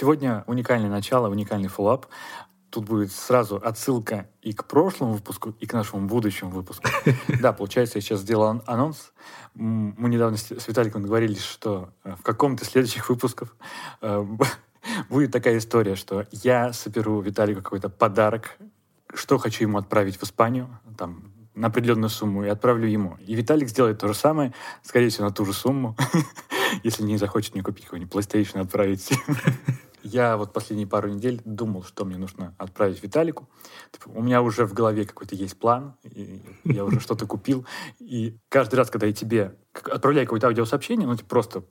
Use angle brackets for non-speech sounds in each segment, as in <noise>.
Сегодня уникальное начало, уникальный фоллап. Тут будет сразу отсылка и к прошлому выпуску, и к нашему будущему выпуску. <laughs> Да, получается, я сейчас сделал анонс. Мы недавно с Виталиком договорились, что э, в каком-то следующих выпусков э, <laughs> будет такая история, что я соберу Виталику какой-то подарок, что хочу ему отправить в Испанию, там, на определенную сумму, и отправлю ему. И Виталик сделает то же самое, скорее всего, на ту же сумму, <laughs> если не захочет мне купить какой-нибудь PlayStation отправить. Я вот последние пару недель думал, что мне нужно отправить Виталику. Типа, у меня уже в голове какой-то есть план, и я уже что-то купил. И каждый раз, когда я тебе отправляю какое-то аудиосообщение, ну, типа просто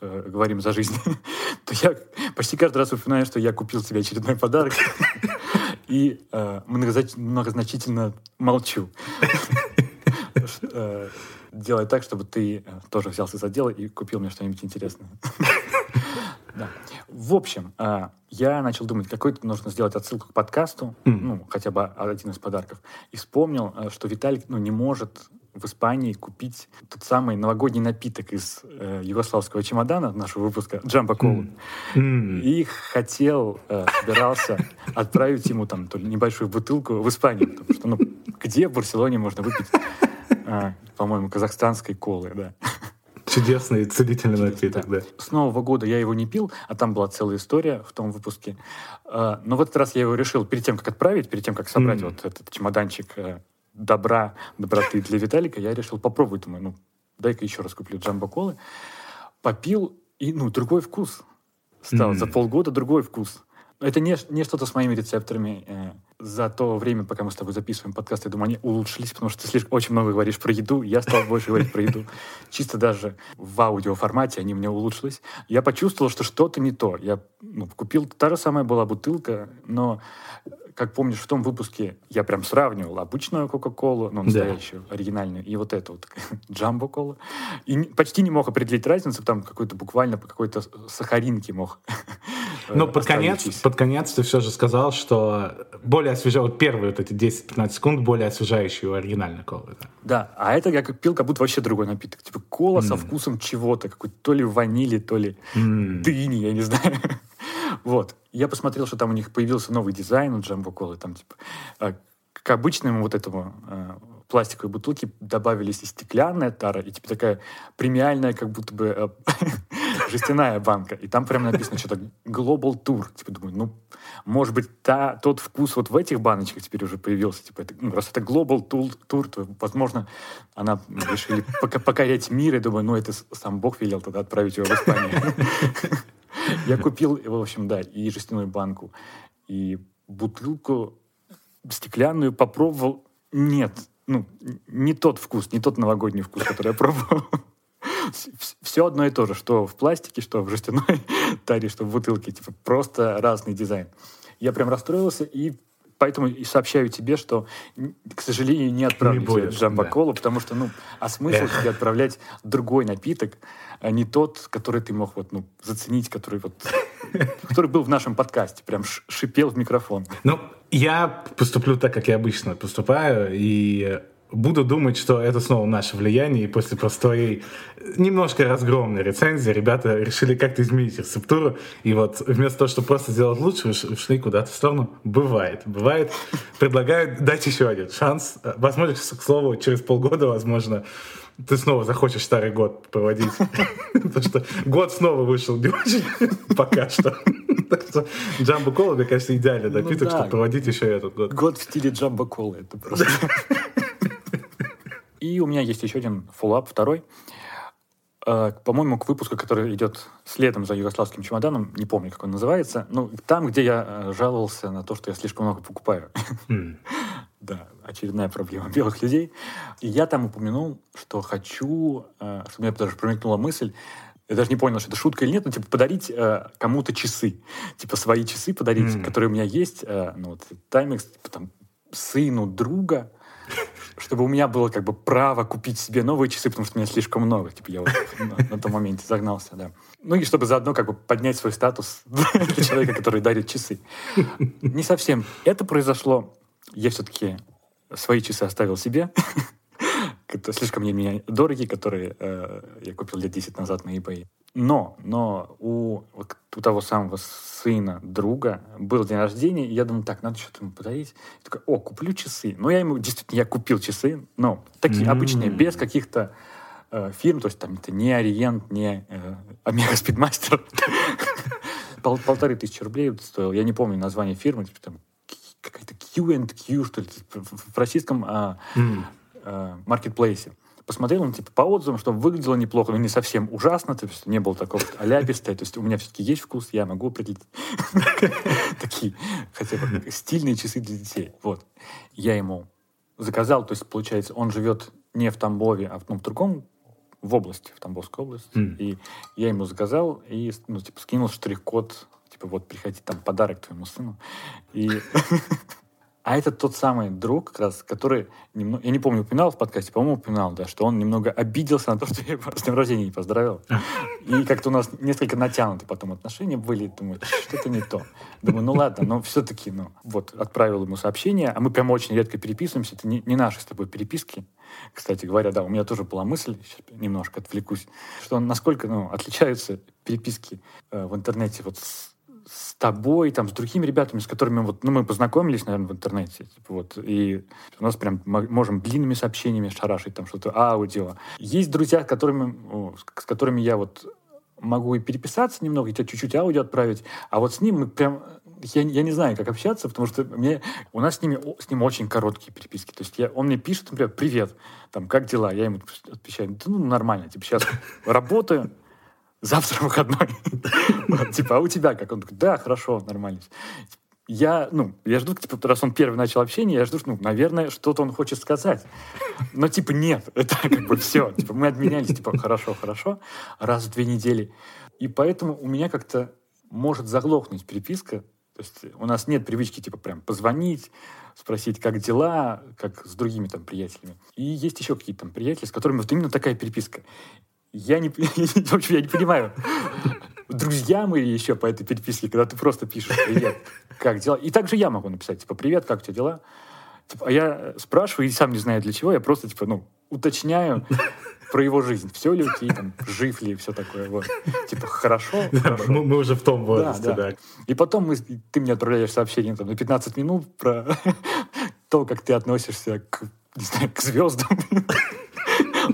э, говорим за жизнь, <laughs> то я почти каждый раз упоминаю, что я купил себе очередной подарок <laughs> и э, многозначительно молчу. <laughs> Э, делай так, чтобы ты э, тоже взялся за дело и купил мне что-нибудь интересное. Да. В общем, э, я начал думать, какой-то нужно сделать отсылку к подкасту, mm. ну, хотя бы один из подарков, и вспомнил, что Виталик ну, не может в Испании купить тот самый новогодний напиток из э, югославского чемодана нашего выпуска Джамбо Колу. Mm. Mm. И хотел, э, собирался <laughs> отправить ему там то ли небольшую бутылку в Испанию, потому что ну где в Барселоне можно выпить, э, по-моему, казахстанской колы, да. Чудесный целительный напиток, да. С Нового года я его не пил, а там была целая история в том выпуске. Э, но в этот раз я его решил перед тем, как отправить, перед тем, как собрать mm. вот этот чемоданчик э, добра, доброты для Виталика, я решил попробовать. Думаю, ну, дай-ка еще раз куплю джамбо колы. Попил, и, ну, другой вкус стал. Mm. За полгода другой вкус. Это не, не что-то с моими рецепторами. Э, за то время, пока мы с тобой записываем подкаст, я думаю, они улучшились, потому что ты слишком очень много говоришь про еду. Я стал больше говорить про еду. <laughs> Чисто даже в аудиоформате они мне улучшились. Я почувствовал, что что-то не то. Я ну, купил, та же самая была бутылка, но как помнишь, в том выпуске я прям сравнивал обычную Кока-Колу, ну, настоящую, да. оригинальную, и вот эту вот <laughs> Джамбо Колу. И почти не мог определить разницу, там какой-то буквально по какой-то сахаринке мог <laughs> Но под конец, под конец ты все же сказал, что более освежающий, вот первые вот эти 10-15 секунд более освежающие у оригинальной колы. Да. да, а это я как пил как будто вообще другой напиток. Типа кола mm. со вкусом чего-то, какой-то то ли ванили, то ли mm. дыни, я не знаю. <laughs> Вот. Я посмотрел, что там у них появился новый дизайн у Джамбо Колы. Там, типа, э, к обычному вот этому э, пластиковой бутылке добавились и стеклянная тара, и типа такая премиальная, как будто бы э, <laughs> жестяная банка. И там прям написано что-то Global Tour. Типа думаю, ну, может быть, та, тот вкус вот в этих баночках теперь уже появился. Типа, это, ну, раз это Global Tour, то, возможно, она решили покорять мир. И думаю, ну, это сам Бог велел тогда отправить его в Испанию. <laughs> Я купил, в общем, да, и жестяную банку, и бутылку стеклянную попробовал. Нет, ну, не тот вкус, не тот новогодний вкус, который я пробовал. Все одно и то же, что в пластике, что в жестяной таре, что в бутылке. Типа просто разный дизайн. Я прям расстроился и поэтому и сообщаю тебе, что, к сожалению, не отправлю не тебе джамбо-колу, да. потому что, ну, а смысл тебе отправлять другой напиток, а не тот, который ты мог вот, ну, заценить, который вот, <laughs> который был в нашем подкасте, прям шипел в микрофон. Ну, я поступлю так, как я обычно поступаю, и буду думать, что это снова наше влияние, и после простой, немножко разгромной рецензии ребята решили как-то изменить рецептуру, и вот вместо того, чтобы просто сделать лучше, ушли куда-то в сторону. Бывает, бывает. Предлагают дать еще один шанс. Возможно, к слову, через полгода, возможно, ты снова захочешь старый год проводить. Потому что год снова вышел не очень пока что. Так что Джамбо Кола, мне кажется, идеальный ну напиток, чтобы проводить еще этот год. Год в стиле Джамбо Кола. Это просто... И у меня есть еще один фоллап, второй. Э, по-моему, к выпуску, который идет следом за югославским чемоданом, не помню, как он называется, ну, там, где я э, жаловался на то, что я слишком много покупаю. Mm. <laughs> да, очередная проблема белых людей. И я там упомянул, что хочу, э, что мне даже промелькнула мысль, я даже не понял, что это шутка или нет, но типа подарить э, кому-то часы. Типа свои часы подарить, mm. которые у меня есть. Э, ну, вот, Timex, типа, там, сыну друга, чтобы у меня было как бы право купить себе новые часы, потому что у меня слишком много. Типа я вот на, том моменте загнался, да. Ну и чтобы заодно как бы поднять свой статус <laughs> человека, который дарит часы. Не совсем это произошло. Я все-таки свои часы оставил себе. Слишком мне дорогие, которые э, я купил лет 10 назад на eBay. Но, но у, у того самого сына друга был день рождения, и я думаю, так, надо что-то ему подарить. Я такой, о, куплю часы. Ну, я ему, действительно, я купил часы, но такие mm-hmm. обычные, без каких-то э, фирм, то есть там это не Ориент, не э, Омега Спидмастер. <laughs> Пол, полторы тысячи рублей стоил. Я не помню название фирмы, типа там какая-то Q&Q, что ли, в российском а, mm. А, маркетплейсе посмотрел, он типа по отзывам, что выглядело неплохо, но не совсем ужасно, то есть не было такого аляпистое, то есть у меня все-таки есть вкус, я могу определить <laughs> такие хотя бы стильные часы для детей. Вот. Я ему заказал, то есть получается, он живет не в Тамбове, а в, ну, в другом в области, в Тамбовской области. Mm. И я ему заказал и, ну, типа, скинул штрих-код, типа, вот, приходи, там, подарок твоему сыну. И <laughs> А это тот самый друг, как раз, который, немного, я не помню, упоминал в подкасте, по-моему, упоминал, да, что он немного обиделся на то, что я его с днем рождения не поздравил. И как-то у нас несколько натянуты потом отношения были, думаю, что-то не то. Думаю, ну ладно, но все-таки, ну, вот, отправил ему сообщение, а мы прям очень редко переписываемся, это не, не наши с тобой переписки. Кстати говоря, да, у меня тоже была мысль, сейчас немножко отвлекусь, что насколько, ну, отличаются переписки э, в интернете вот с с тобой, там, с другими ребятами, с которыми вот, ну, мы познакомились, наверное, в интернете, типа, вот, и у нас прям можем длинными сообщениями шарашить, там, что-то аудио. Есть друзья, с которыми, с которыми я вот могу и переписаться немного, и тебе чуть-чуть аудио отправить, а вот с ним мы прям я, я не знаю, как общаться, потому что мне, у нас с, ними, с ним очень короткие переписки. То есть я, он мне пишет, например, «Привет, там, как дела?» Я ему отвечаю, ну, нормально, типа, сейчас работаю, завтра <laughs> выходной. Типа, а у тебя как? Он такой, да, хорошо, нормально. Я, ну, я жду, типа, раз он первый начал общение, я жду, ну, наверное, что-то он хочет сказать. Но, типа, нет, <laughs> это как бы все. Типа, мы обменялись, типа, хорошо, хорошо, раз в две недели. И поэтому у меня как-то может заглохнуть переписка. То есть у нас нет привычки, типа, прям позвонить, спросить, как дела, как с другими там приятелями. И есть еще какие-то там приятели, с которыми вот именно такая переписка. Я не, <laughs> в общем, я не понимаю, друзья мы еще по этой переписке, когда ты просто пишешь «Привет, как дела?» И также я могу написать, типа «Привет, как у тебя дела?» типа, А я спрашиваю и сам не знаю для чего, я просто, типа, ну, уточняю про его жизнь. Все ли окей, там, жив ли, все такое. Вот. Типа, хорошо, хорошо. Мы, мы уже в том возрасте, да, да. да. И потом мы, ты мне отправляешь сообщение там, на 15 минут про <laughs> то, как ты относишься к, не знаю, к звездам.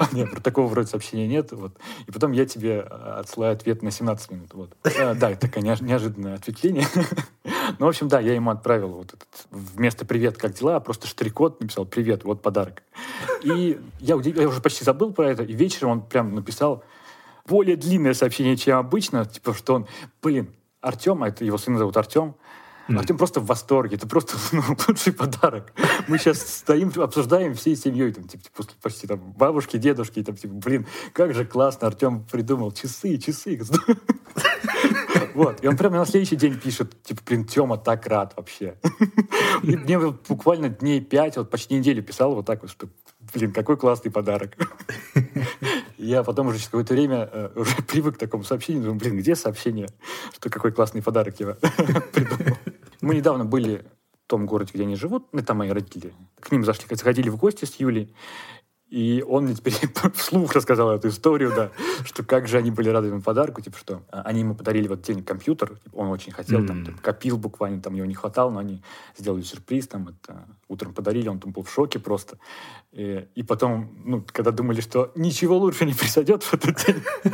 <laughs> Нет, про такого вроде сообщения нет. Вот. И потом я тебе а, отсылаю ответ на 17 минут. Вот. А, да, это такое неожиданное отвлечение. <laughs> ну, в общем, да, я ему отправил вот этот, вместо «Привет, как дела?» просто штрих-код написал «Привет, вот подарок». И я, я уже почти забыл про это, и вечером он прям написал более длинное сообщение, чем обычно, типа, что он, блин, Артем, а это его сына зовут Артем, Mm. Артем просто в восторге. Это просто <laughs> ну, лучший подарок. Мы сейчас стоим, обсуждаем всей семьей, там, типа, после почти там, бабушки, дедушки, там, типа, блин, как же классно Артем придумал часы, часы. <laughs> Вот. И он прямо на следующий день пишет, типа, блин, Тёма так рад вообще. <laughs> И мне буквально дней пять, вот почти неделю писал вот так вот, что, блин, какой классный подарок. Я потом уже через какое-то время э, уже привык к такому сообщению. Думаю, блин, где сообщение, что какой классный подарок я придумал. Мы недавно были в том городе, где они живут, ну, там мои родители. К ним зашли, заходили в гости с Юлей. И он мне теперь <laughs> вслух рассказал эту историю, да, что как же они были рады ему подарку, типа, что они ему подарили вот день компьютер, типа, он очень хотел, там, типа, копил буквально, там, его не хватало, но они сделали сюрприз, там, это, утром подарили, он там был в шоке просто. И, и потом, ну, когда думали, что ничего лучше не произойдет в этот день, <laughs>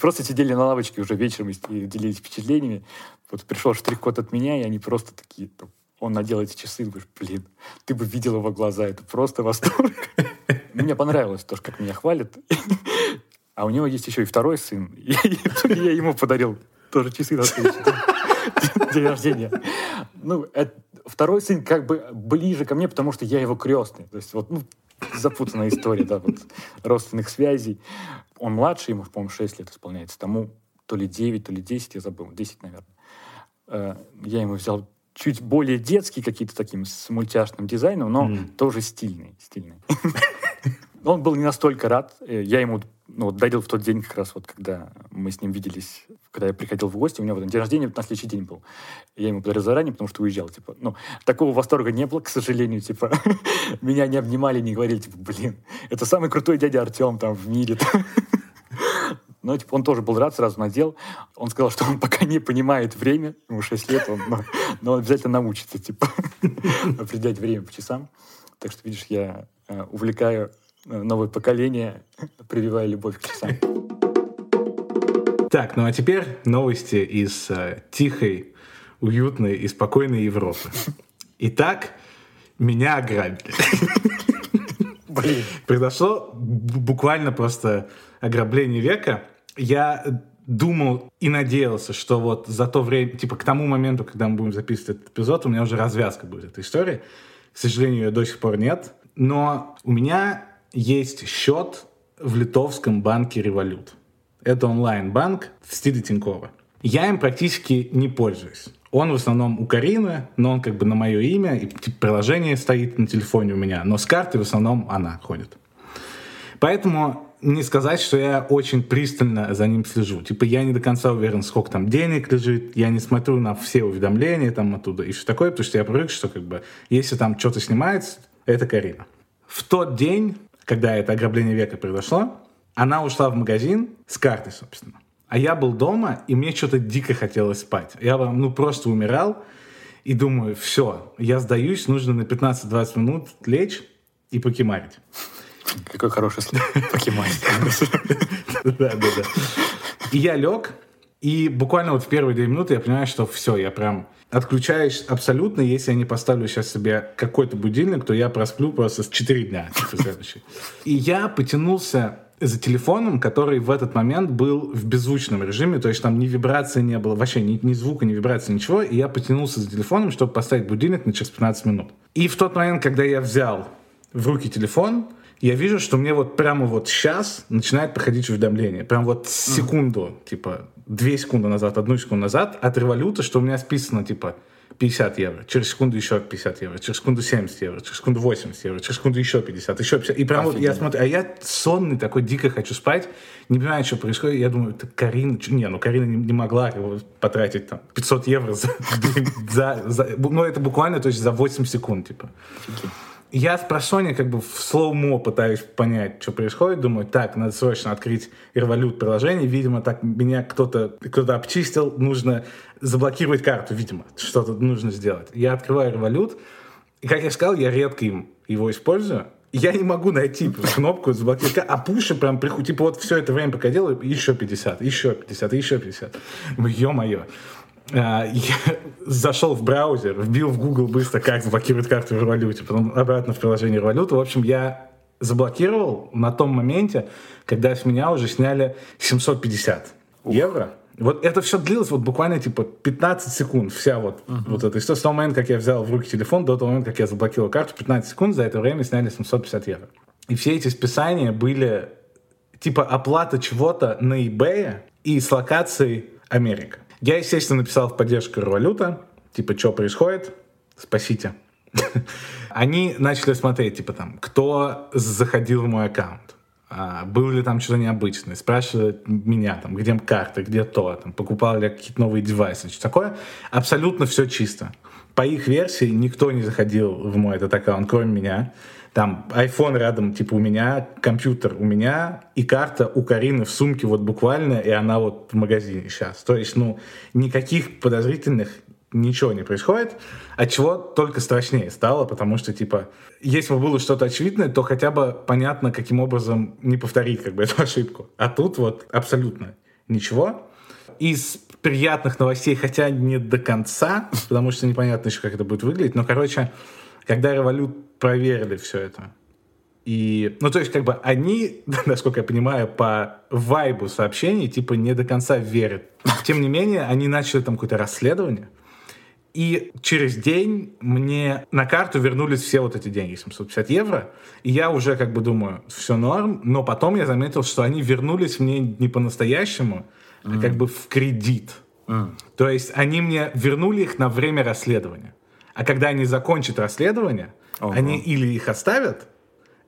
просто сидели на лавочке уже вечером и делились впечатлениями. Вот пришел штрих-код от меня, и они просто такие, он надел эти часы, думаешь, блин, ты бы видел его глаза, это просто восторг. <laughs> Мне понравилось тоже, как меня хвалят. А у него есть еще и второй сын. <laughs> И я ему подарил тоже часы на следующий день <laughs> рождения. Ну, второй сын как бы ближе ко мне, потому что я его крестный. То есть вот, ну, запутанная история, да, вот, родственных связей. Он младше, ему, по-моему, 6 лет исполняется. Тому то ли 9, то ли 10, я забыл, 10, наверное. Э, я ему взял чуть более детский, какие-то таким с мультяшным дизайном, но mm. тоже стильный. стильный. <laughs> Он был не настолько рад. Э, я ему ну, дарил в тот день, как раз вот, когда мы с ним виделись когда я приходил в гости, у него вот день рождения на следующий день был. Я ему подарил заранее, потому что уезжал, типа. Ну, такого восторга не было, к сожалению, типа. <laughs> Меня не обнимали, не говорили, типа, блин, это самый крутой дядя Артем там в мире. <laughs> Но типа, он тоже был рад, сразу надел. Он сказал, что он пока не понимает время, ему 6 лет, он, но, но он обязательно научится, типа, <laughs> определять время по часам. Так что, видишь, я э, увлекаю новое поколение, прививая любовь к часам. Так, ну а теперь новости из э, тихой, уютной и спокойной Европы. Итак, меня ограбили. Блин. Произошло буквально просто ограбление века. Я думал и надеялся, что вот за то время, типа к тому моменту, когда мы будем записывать этот эпизод, у меня уже развязка будет этой истории. К сожалению, ее до сих пор нет. Но у меня есть счет в литовском банке «Револют». Это онлайн-банк в стиле Тинькова. Я им практически не пользуюсь. Он в основном у Карины, но он как бы на мое имя, и типа, приложение стоит на телефоне у меня, но с карты в основном она ходит. Поэтому не сказать, что я очень пристально за ним слежу. Типа я не до конца уверен, сколько там денег лежит, я не смотрю на все уведомления там оттуда и все такое, потому что я привык, что как бы если там что-то снимается, это Карина. В тот день, когда это ограбление века произошло, она ушла в магазин с картой, собственно. А я был дома, и мне что-то дико хотелось спать. Я ну, просто умирал, и думаю, все, я сдаюсь, нужно на 15-20 минут лечь и покемарить. Какой хороший слово. <laughs> Покемарить. Да, да, да. И я лег, и буквально вот в первые две минуты я понимаю, что все, я прям отключаюсь абсолютно. Если я не поставлю сейчас себе какой-то будильник, то я просплю просто с 4 дня. Типа, и я потянулся за телефоном, который в этот момент был в беззвучном режиме, то есть там ни вибрации не было, вообще ни, ни звука, ни вибрации, ничего, и я потянулся за телефоном, чтобы поставить будильник на через 15 минут. И в тот момент, когда я взял в руки телефон, я вижу, что мне вот прямо вот сейчас начинает проходить уведомление. Прям вот секунду, типа, две секунды назад, одну секунду назад от революта, что у меня списано, типа, 50 евро, через секунду еще 50 евро, через секунду 70 евро, через секунду 80 евро, через секунду еще 50, еще 50. И прям вот я смотрю, а я сонный такой, дико хочу спать, не понимаю, что происходит. Я думаю, это Карина, не, ну Карина не, не могла потратить там 500 евро за, <laughs> за, за, ну это буквально, то есть за 8 секунд, типа. Я с просони как бы в слоумо пытаюсь понять, что происходит. Думаю, так, надо срочно открыть Revolut приложение. Видимо, так меня кто-то кто обчистил. Нужно заблокировать карту, видимо. Что-то нужно сделать. Я открываю Revolut. И, как я сказал, я редко им его использую. Я не могу найти кнопку заблокировать. А пуши прям приходят. Типа вот все это время, пока делаю, еще 50, еще 50, еще 50. Ё-моё. А, я <laughs> зашел в браузер, вбил в Google быстро, как заблокировать карту в Революте, потом обратно в приложение Революта. В общем, я заблокировал на том моменте, когда с меня уже сняли 750 Ух. евро. Вот это все длилось вот буквально типа 15 секунд, вся вот, uh-huh. вот эта история. С того момента, как я взял в руки телефон, до того момента, как я заблокировал карту, 15 секунд, за это время сняли 750 евро. И все эти списания были типа оплата чего-то на eBay и с локацией Америка. Я, естественно, написал в поддержку революта, типа, что происходит, спасите. <laughs> Они начали смотреть, типа, там, кто заходил в мой аккаунт, а, был ли там что-то необычное, спрашивали меня, там, где карты, где то, там, покупал ли я какие-то новые девайсы, что такое. Абсолютно все чисто. По их версии никто не заходил в мой этот аккаунт, кроме меня. Там iPhone рядом, типа у меня, компьютер у меня, и карта у Карины в сумке вот буквально, и она вот в магазине сейчас. То есть, ну, никаких подозрительных ничего не происходит, от чего только страшнее стало, потому что, типа, если бы было что-то очевидное, то хотя бы понятно, каким образом не повторить как бы <laughs> эту ошибку. А тут вот абсолютно ничего. Из приятных новостей, хотя не до конца, <laughs> потому что непонятно еще, как это будет выглядеть, но, короче, когда Revolut проверили все это, и, ну, то есть, как бы они, <laughs> насколько я понимаю, по вайбу сообщений, типа, не до конца верят. Тем не менее, они начали там какое-то расследование, и через день мне на карту вернулись все вот эти деньги, 750 евро. И я уже как бы думаю, все норм. Но потом я заметил, что они вернулись мне не по-настоящему, mm. а как бы в кредит. Mm. То есть они мне вернули их на время расследования. А когда они закончат расследование, uh-huh. они или их оставят,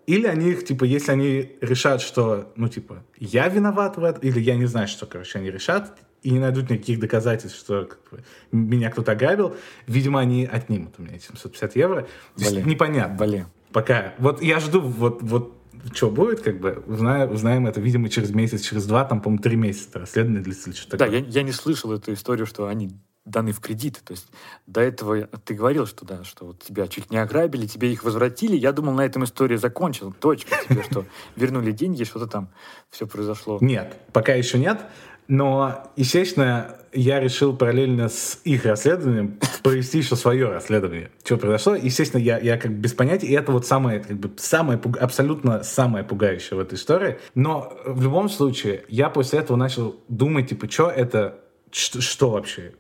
или они их, типа, если они решат, что, ну, типа, я виноват в этом, или я не знаю, что, короче, они решат, и не найдут никаких доказательств, что как бы, меня кто-то ограбил, видимо, они отнимут у меня эти 750 евро. Блин. непонятно. Блин. Пока. Вот я жду, вот, вот что будет, как бы, узнаем, узнаем это, видимо, через месяц, через два, там, по-моему, три месяца расследование длится или что-то Да, я, я не слышал эту историю, что они даны в кредит. То есть до этого ты говорил, что да, что вот тебя чуть не ограбили, тебе их возвратили. Я думал, на этом история закончилась. Точка. Тебе что, вернули деньги, что-то там все произошло. Нет, пока еще нет. Но, естественно, я решил параллельно с их расследованием провести еще свое расследование. Что произошло? Естественно, я, я как бы без понятия, и это вот самое, как бы, самое, абсолютно самое пугающее в этой истории. Но в любом случае, я после этого начал думать, типа, что это, что вообще,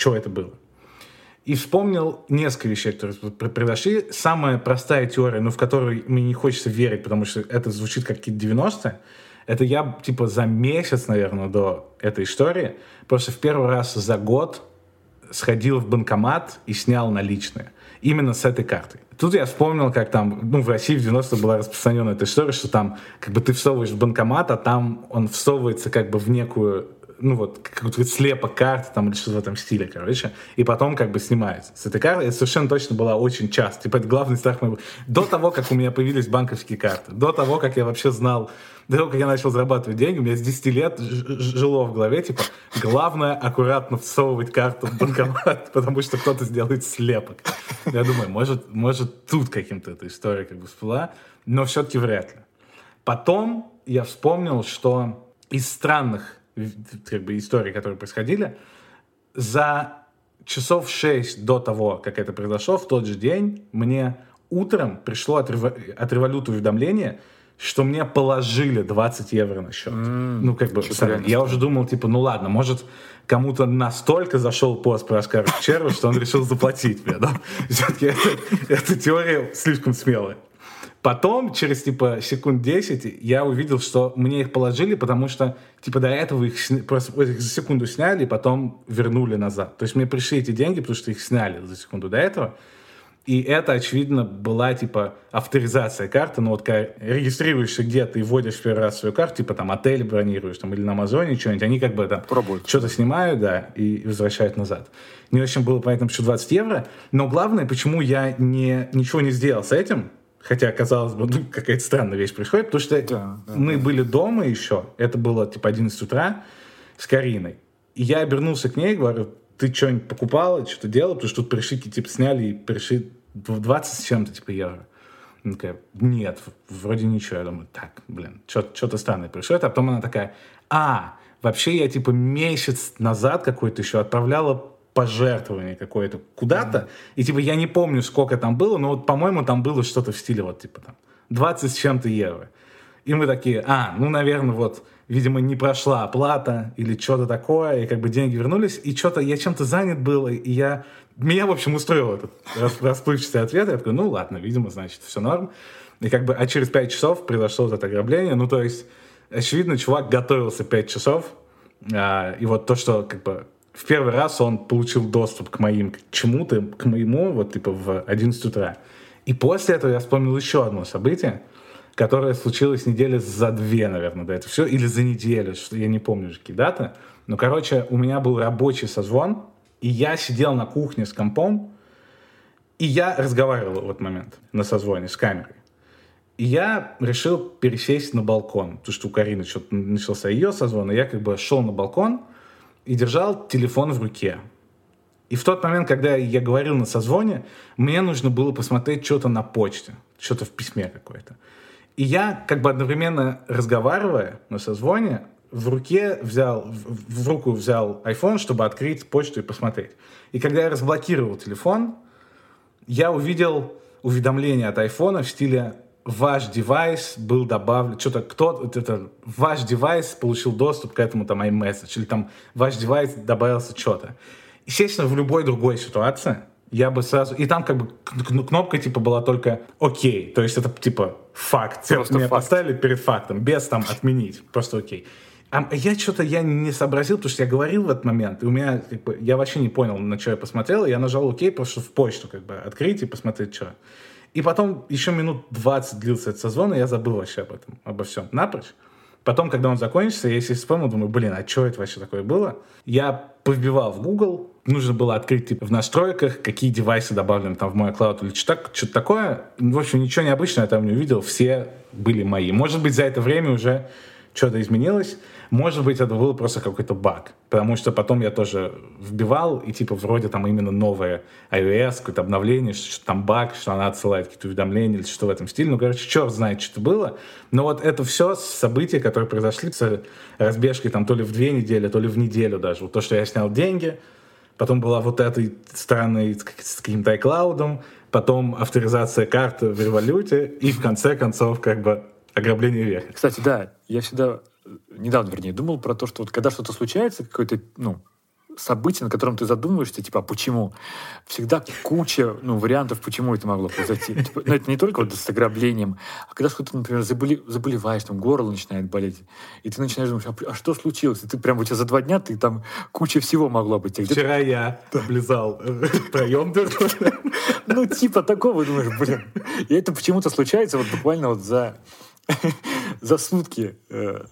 что это было. И вспомнил несколько вещей, которые произошли. Самая простая теория, но в которой мне не хочется верить, потому что это звучит как какие-то 90-е, это я, типа, за месяц, наверное, до этой истории, просто в первый раз за год сходил в банкомат и снял наличные. Именно с этой картой. Тут я вспомнил, как там, ну, в России в 90-х была распространена эта история, что там, как бы ты всовываешь в банкомат, а там он всовывается как бы в некую ну вот, какой-то слепок карты там или что-то в этом стиле, короче, и потом как бы снимается. С этой карты совершенно точно было очень часто. Типа это главный страх моего... До того, как у меня появились банковские карты, до того, как я вообще знал, до того, как я начал зарабатывать деньги, у меня с 10 лет жило в голове, типа, главное аккуратно всовывать карту в банкомат, <laughs> потому что кто-то сделает слепок. Я думаю, может, может тут каким-то эта история как бы всплыла, но все-таки вряд ли. Потом я вспомнил, что из странных как бы, истории, которые происходили, за часов 6 до того, как это произошло, в тот же день мне утром пришло от, от революта уведомление, что мне положили 20 евро на счет. Mm, ну, как бы, сами, я уже думал, типа, ну ладно, может, кому-то настолько зашел пост про Оскара Черва, что он решил заплатить мне, да? <laughs> Все-таки эта теория слишком смелая. Потом, через, типа, секунд 10, я увидел, что мне их положили, потому что, типа, до этого их, просто их за секунду сняли, и потом вернули назад. То есть мне пришли эти деньги, потому что их сняли за секунду до этого. И это, очевидно, была, типа, авторизация карты. Ну, вот когда регистрируешься где-то и вводишь в первый раз свою карту, типа, там, отель бронируешь, там, или на Амазоне что-нибудь, они как бы там Пробуют. что-то снимают, да, и возвращают назад. Не очень было понятно, почему 20 евро. Но главное, почему я не, ничего не сделал с этим, Хотя, казалось бы, ну, какая-то странная вещь происходит, потому что да, да, мы да. были дома еще, это было типа 11 утра с Кариной. И я обернулся к ней и говорю, ты что-нибудь покупала, что-то делала, потому что тут пришли, типа, сняли и пришли 20 с чем-то, типа, евро. Она такая, нет, вроде ничего. Я думаю, так, блин, что-то странное происходит. А потом она такая, а, вообще я, типа, месяц назад какой-то еще отправляла пожертвование какое-то куда-то. И типа я не помню, сколько там было, но вот, по-моему, там было что-то в стиле вот типа там 20 с чем-то евро. И мы такие, а, ну, наверное, вот, видимо, не прошла оплата или что-то такое, и как бы деньги вернулись, и что-то, я чем-то занят был, и я, меня, в общем, устроил этот расплывчатый ответ, я такой, ну, ладно, видимо, значит, все норм. И как бы, а через 5 часов произошло вот это ограбление, ну, то есть, очевидно, чувак готовился 5 часов, а, и вот то, что, как бы, в первый раз он получил доступ к моим, к чему-то, к моему, вот типа в 11 утра. И после этого я вспомнил еще одно событие, которое случилось недели за две, наверное, до этого все, или за неделю, что я не помню какие даты. Но, короче, у меня был рабочий созвон, и я сидел на кухне с компом, и я разговаривал в этот момент на созвоне с камерой. И я решил пересесть на балкон, потому что у Карины что-то начался ее созвон, и я как бы шел на балкон, и держал телефон в руке. И в тот момент, когда я говорил на созвоне, мне нужно было посмотреть что-то на почте, что-то в письме какое-то. И я, как бы одновременно разговаривая на созвоне, в руке взял, в, в руку взял iPhone, чтобы открыть почту и посмотреть. И когда я разблокировал телефон, я увидел уведомление от iPhone в стиле ваш девайс был добавлен, что-то кто это ваш девайс получил доступ к этому там iMessage, или там ваш девайс добавился что-то. Естественно, в любой другой ситуации я бы сразу... И там как бы кнопка типа была только «Окей». То есть это типа факт. Просто Меня факт. поставили перед фактом, без там отменить. Просто «Окей». А я что-то я не сообразил, потому что я говорил в этот момент, и у меня, как бы, я вообще не понял, на что я посмотрел, и я нажал «Окей», просто в почту, как бы, открыть и посмотреть, что. И потом еще минут 20 длился этот созвон, и я забыл вообще об этом, обо всем напрочь. Потом, когда он закончился, я если вспомнил, думаю, блин, а что это вообще такое было? Я повбивал в Google, нужно было открыть типа, в настройках, какие девайсы добавлены там в мой клауд или что-то, что такое. В общем, ничего необычного я там не увидел, все были мои. Может быть, за это время уже что-то изменилось. Может быть, это был просто какой-то баг. Потому что потом я тоже вбивал, и типа вроде там именно новое iOS, какое-то обновление, что там баг, что она отсылает какие-то уведомления или что в этом стиле. Ну, короче, черт знает, что это было. Но вот это все события, которые произошли с разбежкой там то ли в две недели, то ли в неделю даже. Вот то, что я снял деньги, потом была вот этой странной с каким-то iCloud, потом авторизация карты в революте, и в конце концов как бы ограбление века. Кстати, да, я всегда недавно, вернее, думал про то, что вот когда что-то случается, какое-то, ну, событие, на котором ты задумываешься, типа, а почему? Всегда куча ну, вариантов, почему это могло произойти. Типа, но это не только вот с ограблением, а когда что-то, например, заболе, заболеваешь, там горло начинает болеть, и ты начинаешь думать, а, а что случилось? И ты прям у тебя за два дня ты там куча всего могло быть. А Вчера я облизал э, проем Ну, типа такого, думаешь, блин. И это почему-то случается вот буквально вот за <laughs> за сутки э,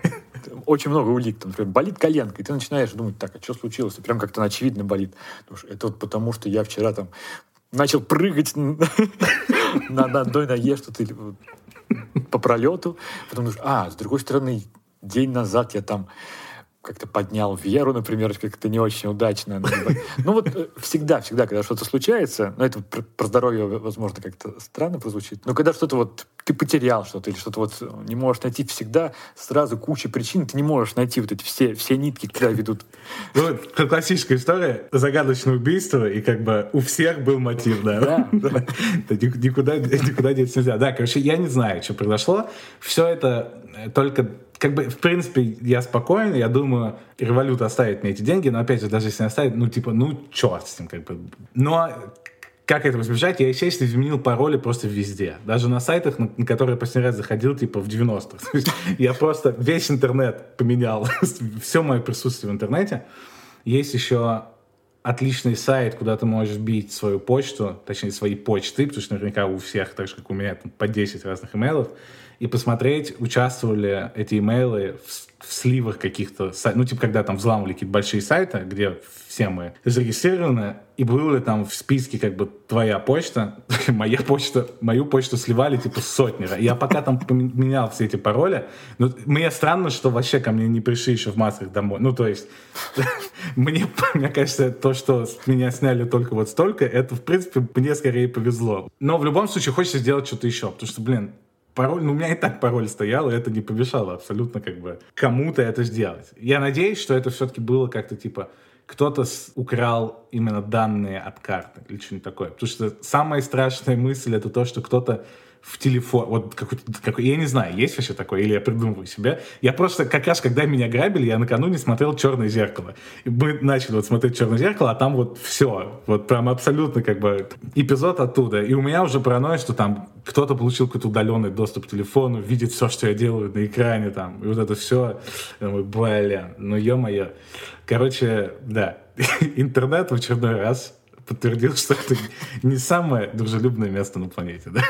<laughs> очень много улик. Там, например, болит коленка, и ты начинаешь думать, так, а что случилось? И прям как-то очевидно болит. Это вот потому, что я вчера там начал прыгать <laughs> на одной ноге, что ты по пролету. Потом думаешь, а, с другой стороны, день назад я там как-то поднял веру, например, как-то не очень удачно. Ну вот э, всегда, всегда, когда что-то случается, ну это про здоровье, возможно, как-то странно прозвучит, но когда что-то вот ты потерял что-то или что-то вот не можешь найти, всегда сразу куча причин, ты не можешь найти вот эти все, все нитки, куда ведут. Ну, классическая история, загадочное убийство, и как бы у всех был мотив, да. Да. Никуда, никуда деться нельзя. Да, короче, я не знаю, что произошло. Все это только как бы, в принципе, я спокоен, я думаю, револют оставит мне эти деньги, но, опять же, даже если оставит, ну, типа, ну, черт с ним, как бы. Но как этого избежать? Я, естественно, изменил пароли просто везде. Даже на сайтах, на, которые последний раз заходил, типа, в 90-х. Я просто весь интернет поменял, <laughs> все мое присутствие в интернете. Есть еще отличный сайт, куда ты можешь бить свою почту, точнее, свои почты, потому что наверняка у всех, так же, как у меня, там, по 10 разных имейлов и посмотреть, участвовали эти имейлы в, в сливах каких-то, ну, типа, когда там взламывали какие-то большие сайты, где все мы зарегистрированы, и был ли там в списке как бы твоя почта, <laughs> моя почта, мою почту сливали типа сотни. Я пока там поменял все эти пароли, но мне странно, что вообще ко мне не пришли еще в масках домой. Ну, то есть, <laughs> мне, мне кажется, то, что меня сняли только вот столько, это, в принципе, мне скорее повезло. Но в любом случае хочется сделать что-то еще, потому что, блин, пароль, ну, у меня и так пароль стоял, и это не помешало абсолютно как бы кому-то это сделать. Я надеюсь, что это все-таки было как-то типа кто-то украл именно данные от карты или что-нибудь такое. Потому что самая страшная мысль это то, что кто-то в телефон, вот какой-то, какой, я не знаю, есть вообще такое, или я придумываю себя. Я просто, как раз, когда меня грабили, я накануне смотрел «Черное зеркало». И мы начали вот смотреть «Черное зеркало», а там вот все, вот прям абсолютно как бы эпизод оттуда. И у меня уже паранойя, что там кто-то получил какой-то удаленный доступ к телефону, видит все, что я делаю на экране там, и вот это все. Я думаю, блин, ну ё-моё. Короче, да, <laughs> интернет в очередной раз подтвердил, что это не самое дружелюбное место на планете, да?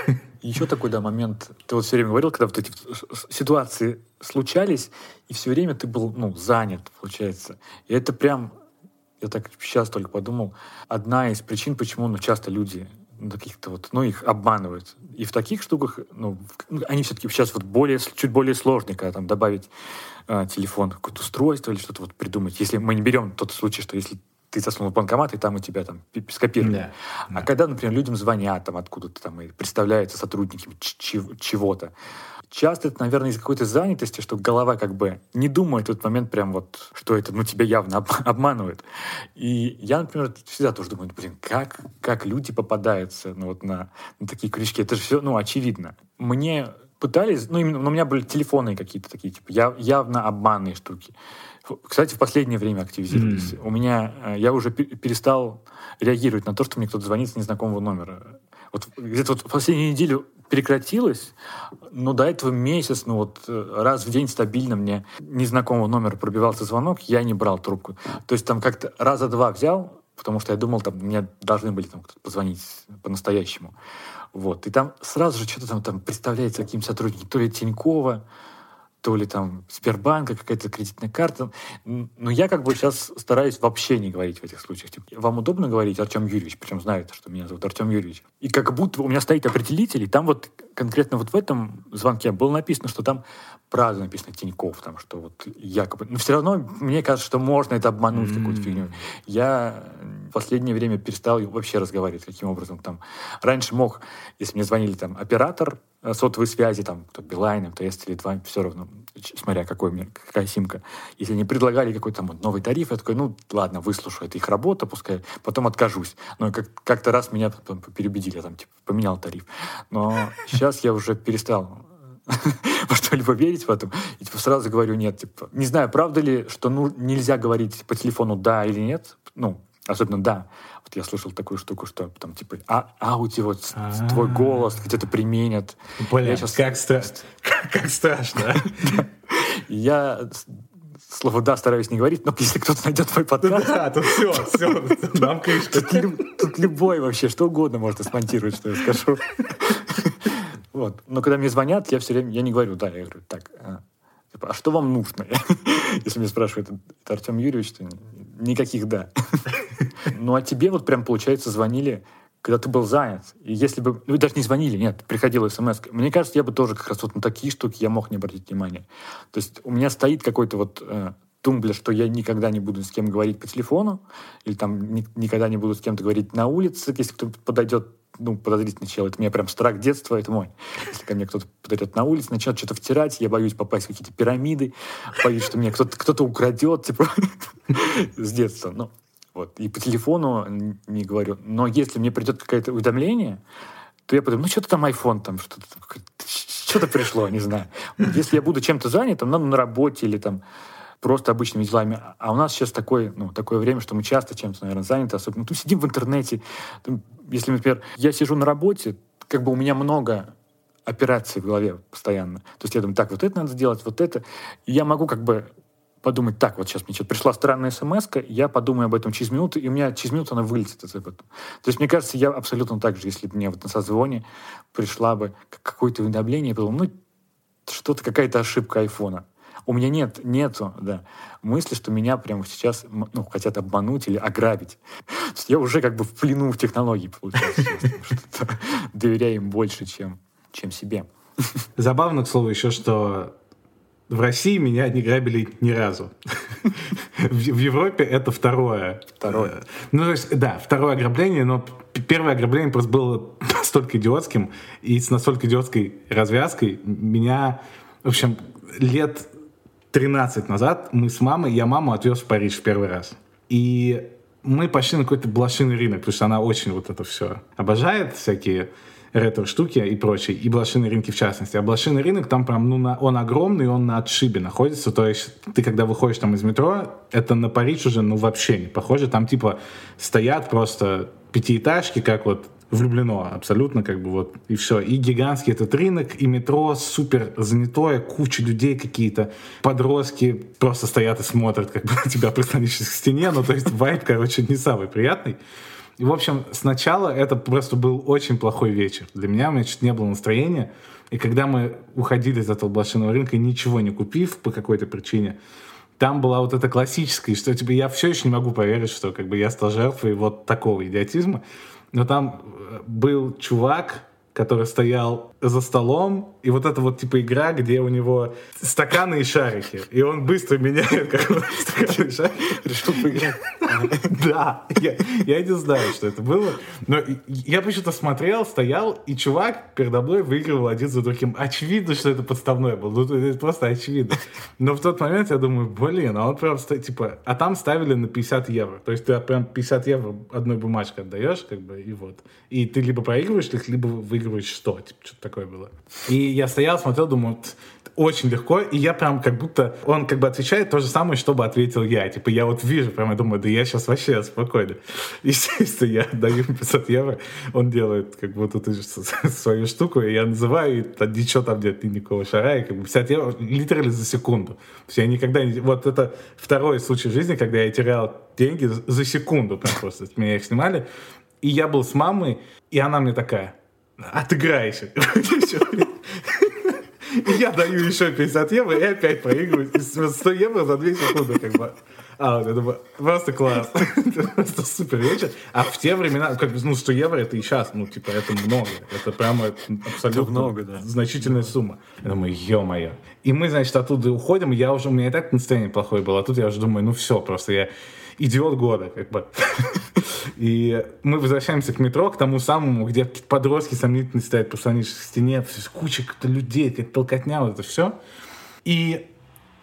Еще такой, да, момент, ты вот все время говорил, когда вот эти ситуации случались, и все время ты был, ну, занят, получается. И это прям, я так сейчас только подумал, одна из причин, почему, ну, часто люди каких-то вот, ну, их обманывают. И в таких штуках, ну, ну они все-таки сейчас вот более, чуть более сложные, когда там добавить э, телефон, какое-то устройство или что-то вот придумать. Если мы не берем тот случай, что если ты засунул банкомат, и там у тебя там скопировали. Да, а да. когда, например, людям звонят там откуда-то там и представляются сотрудниками чего-то, часто это, наверное, из какой-то занятости, что голова как бы не думает в этот момент прям вот, что это, ну, тебя явно об, <laughs> обманывают. И я, например, всегда тоже думаю, блин, как, как люди попадаются ну, вот на, на такие крючки? Это же все, ну, очевидно. Мне пытались, ну, именно, ну, у меня были телефонные какие-то такие, типа, явно обманные штуки. Кстати, в последнее время активизировались. Mm. У меня э, я уже перестал реагировать на то, что мне кто-то звонит с незнакомого номера. Вот где-то вот в последнюю неделю прекратилось, но до этого месяц, ну вот э, раз в день стабильно мне незнакомого номера пробивался звонок, я не брал трубку. То есть там как-то раза два взял, потому что я думал, там мне должны были там кто-то позвонить по-настоящему. Вот. И там сразу же что-то там, там представляется каким сотрудником, то ли Тинькова, то ли там Сбербанка, какая-то кредитная карта. Но я как бы сейчас стараюсь вообще не говорить в этих случаях. Типа, вам удобно говорить Артем Юрьевич, причем знает, что меня зовут Артем Юрьевич. И как будто у меня стоит определитель, и там вот конкретно вот в этом звонке было написано, что там правда написано Тиньков, там, что вот якобы... Но все равно мне кажется, что можно это обмануть, mm-hmm. какую-то фигню. Я в последнее время перестал вообще разговаривать, каким образом там. Раньше мог, если мне звонили там оператор сотовой связи, там, кто Билайн, МТС, Теле2, все равно, смотря какой мне, какая симка. Если они предлагали какой-то там новый тариф, я такой, ну, ладно, выслушаю, это их работа, пускай, потом откажусь. Но как- как-то раз меня потом переубедили, я там, типа, поменял тариф. Но <laughs> сейчас я уже перестал <laughs> во что-либо верить в этом. И типа, сразу говорю нет. Типа, не знаю, правда ли, что ну, нельзя говорить по телефону да или нет. Ну, особенно да. Вот я слышал такую штуку, что там типа а, аудио, вот А-а-а. твой голос где-то применят. Бля, я сейчас... как, стра... <laughs> как, страшно. <laughs> Я слово «да» стараюсь не говорить, но если кто-то найдет мой подкаст... Да, то все, все, нам крышка. Тут любой вообще, что угодно можно смонтировать, что я скажу. <laughs> Вот. Но когда мне звонят, я все время, я не говорю, да, я говорю, так, а, типа, а что вам нужно? Если меня спрашивает это Артем Юрьевич, то никаких да. Ну, а тебе вот прям, получается, звонили, когда ты был занят. И если бы... Ну, даже не звонили, нет, приходила смс. Мне кажется, я бы тоже как раз вот на такие штуки я мог не обратить внимания. То есть у меня стоит какой-то вот э, тумблер, что я никогда не буду с кем говорить по телефону, или там ни, никогда не буду с кем-то говорить на улице, если кто-то подойдет ну, подозрительный человек. Это у меня прям страх детства, это мой. Если ко мне кто-то подойдет на улице, начнет что-то втирать, я боюсь попасть в какие-то пирамиды, боюсь, что меня кто-то кто украдет, типа, <laughs> с детства. Ну, вот. И по телефону не говорю. Но если мне придет какое-то уведомление, то я подумаю, ну, что-то там iPhone, там что-то что-то пришло, не знаю. Если я буду чем-то занят, там, ну, на работе или там просто обычными делами. А у нас сейчас такое, ну, такое время, что мы часто чем-то, наверное, заняты, особенно, ну, сидим в интернете. Если, например, я сижу на работе, как бы у меня много операций в голове постоянно. То есть я думаю, так, вот это надо сделать, вот это. И я могу как бы подумать, так, вот сейчас мне что-то пришла странная смс я подумаю об этом через минуту, и у меня через минуту она вылетит из этого. То есть, мне кажется, я абсолютно так же, если бы мне вот на созвоне пришла бы какое-то уведомление, я подумал, ну, что-то, какая-то ошибка айфона. У меня нет, нету, да, мысли, что меня прямо сейчас ну, хотят обмануть или ограбить. Я уже как бы в плену в технологии, получается, доверяю им больше, чем, чем себе. Забавно, к слову, еще, что в России меня не грабили ни разу. В Европе это второе. Второе. Э, ну, то есть, да, второе ограбление, но первое ограбление просто было настолько идиотским, и с настолько идиотской развязкой меня, в общем, лет 13 назад мы с мамой, я маму отвез в Париж в первый раз. И мы пошли на какой-то блошиный рынок, потому что она очень вот это все обожает, всякие ретро-штуки и прочее, и блошиные рынки в частности. А блошиный рынок там прям, ну, на, он огромный, он на отшибе находится, то есть ты когда выходишь там из метро, это на Париж уже, ну, вообще не похоже, там типа стоят просто пятиэтажки, как вот влюблено абсолютно, как бы вот, и все. И гигантский этот рынок, и метро супер занятое, куча людей какие-то, подростки просто стоят и смотрят, как бы <laughs> на тебя прислонившись к стене, ну, то есть вайп, короче, не самый приятный. И, в общем, сначала это просто был очень плохой вечер. Для меня у меня чуть не было настроения. И когда мы уходили из этого блошиного рынка, ничего не купив по какой-то причине, там была вот эта классическая, что типа, я все еще не могу поверить, что как бы я стал жертвой вот такого идиотизма. Но там э, был чувак, который стоял за столом, и вот это вот типа игра, где у него стаканы и шарики, и он быстро меняет как стаканы и шарики. Решил поиграть. <laughs> Да, я не знаю, что это было, но я почему-то смотрел, стоял, и чувак передо мной выигрывал один за другим. Очевидно, что это подставное было, ну это просто очевидно. Но в тот момент я думаю, блин, а он прям, типа, а там ставили на 50 евро, то есть ты прям 50 евро одной бумажкой отдаешь, как бы, и вот. И ты либо проигрываешь, либо выигрываешь 100, типа, что-то такое было. И я стоял, смотрел, думаю, очень легко, и я прям как будто, он как бы отвечает то же самое, что бы ответил я. Типа я вот вижу, прям я думаю, да я сейчас вообще спокойно. <laughs> Естественно, я даю 500 евро, он делает как вот эту <laughs> свою штуку, и я называю, и ничего там нет, никакого шара, и как бы 50 евро литерально за секунду. То есть я никогда не... Вот это второй случай в жизни, когда я терял деньги за секунду, прям просто. Меня их снимали, и я был с мамой, и она мне такая, отыграйся. <laughs> Я даю еще 50 евро и опять проигрываю. 100 евро за 2 секунды как бы. А, вот это просто класс. просто супер вечер. А в те времена, как бы, ну, 100 евро это и сейчас, ну, типа, это много. Это прямо абсолютно много, да. значительная сумма. Я думаю, ё-моё. И мы, значит, оттуда уходим, я уже, у меня и так настроение плохое было, а тут я уже думаю, ну все, просто я идиот года, как бы. <laughs> И мы возвращаемся к метро, к тому самому, где подростки сомнительные стоят по к стене, куча людей, как толкотня, вот это все. И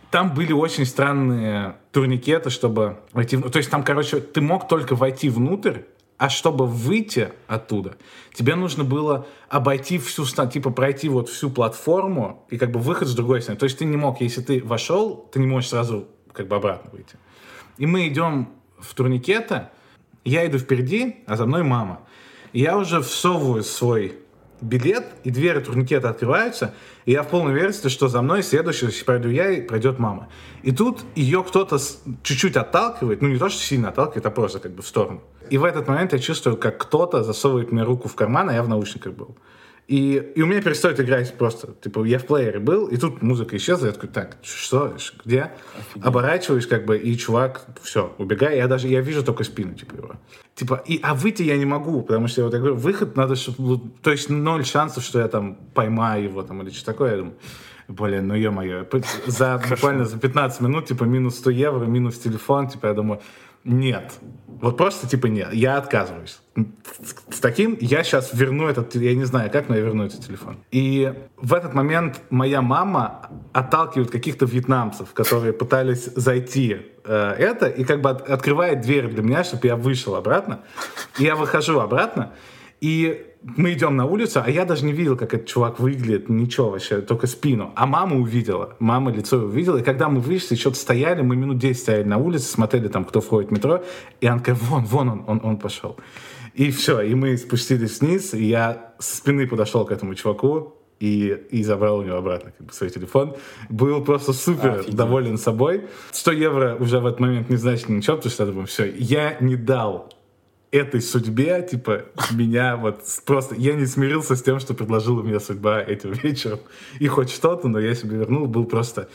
там были очень странные турникеты, чтобы войти. То есть там, короче, ты мог только войти внутрь, а чтобы выйти оттуда, тебе нужно было обойти всю, типа пройти вот всю платформу и как бы выход с другой стороны. То есть ты не мог, если ты вошел, ты не можешь сразу как бы обратно выйти. И мы идем в турникета, я иду впереди, а за мной мама. И я уже всовываю свой билет, и двери турникета открываются, и я в полной уверенности, что за мной следующий, если пройду я, и пройдет мама. И тут ее кто-то чуть-чуть отталкивает, ну не то, что сильно отталкивает, а просто как бы в сторону. И в этот момент я чувствую, как кто-то засовывает мне руку в карман, а я в наушниках был. И, и у меня перестает играть просто. Типа, я в плеере был, и тут музыка исчезла. Я такой, так, что, где? Офигеть. Оборачиваюсь, как бы, и чувак, все, убегай. Я даже, я вижу только спину, типа, его. Типа, и, а выйти я не могу, потому что, я вот, я говорю, выход надо, чтобы, то есть ноль шансов, что я там поймаю его, там, или что такое. Я думаю, блин, ну ё-моё, за, <laughs> буквально за 15 минут, типа, минус 100 евро, минус телефон, типа, я думаю, нет. Вот просто типа нет, я отказываюсь. С таким я сейчас верну этот, я не знаю, как, но я верну этот телефон. И в этот момент моя мама отталкивает каких-то вьетнамцев, которые пытались зайти э, это, и как бы от, открывает дверь для меня, чтобы я вышел обратно. И я выхожу обратно, и мы идем на улицу, а я даже не видел, как этот чувак выглядит, ничего вообще, только спину. А мама увидела, мама лицо увидела, и когда мы вышли, что-то стояли, мы минут 10 стояли на улице, смотрели там, кто входит в метро, и она такая, вон, вон он, он, он пошел. И все, и мы спустились вниз, и я с спины подошел к этому чуваку, и, и забрал у него обратно как бы, свой телефон. Был просто супер Офигеть. доволен собой. 100 евро уже в этот момент не значит ничего, потому что я думаю, все, я не дал этой судьбе, типа, меня вот просто... Я не смирился с тем, что предложила мне судьба этим <laughs> вечером. И хоть что-то, но я себе вернул, был просто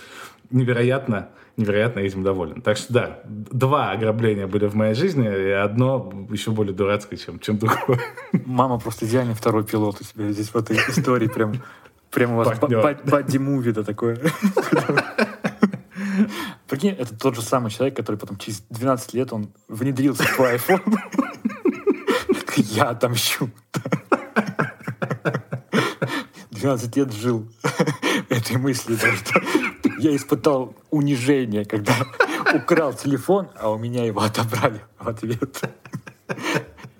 невероятно, невероятно этим доволен. Так что да, два ограбления были в моей жизни, и одно еще более дурацкое, чем, чем другое. <laughs> Мама просто идеальный второй пилот у тебя здесь в этой истории. Прям, прям у вас бадди-муви, да, такое. <laughs> Прикинь, это тот же самый человек, который потом через 12 лет он внедрился в твой iPhone. Я отомщу. 12 лет жил этой мыслью, я испытал унижение, когда украл телефон, а у меня его отобрали в ответ.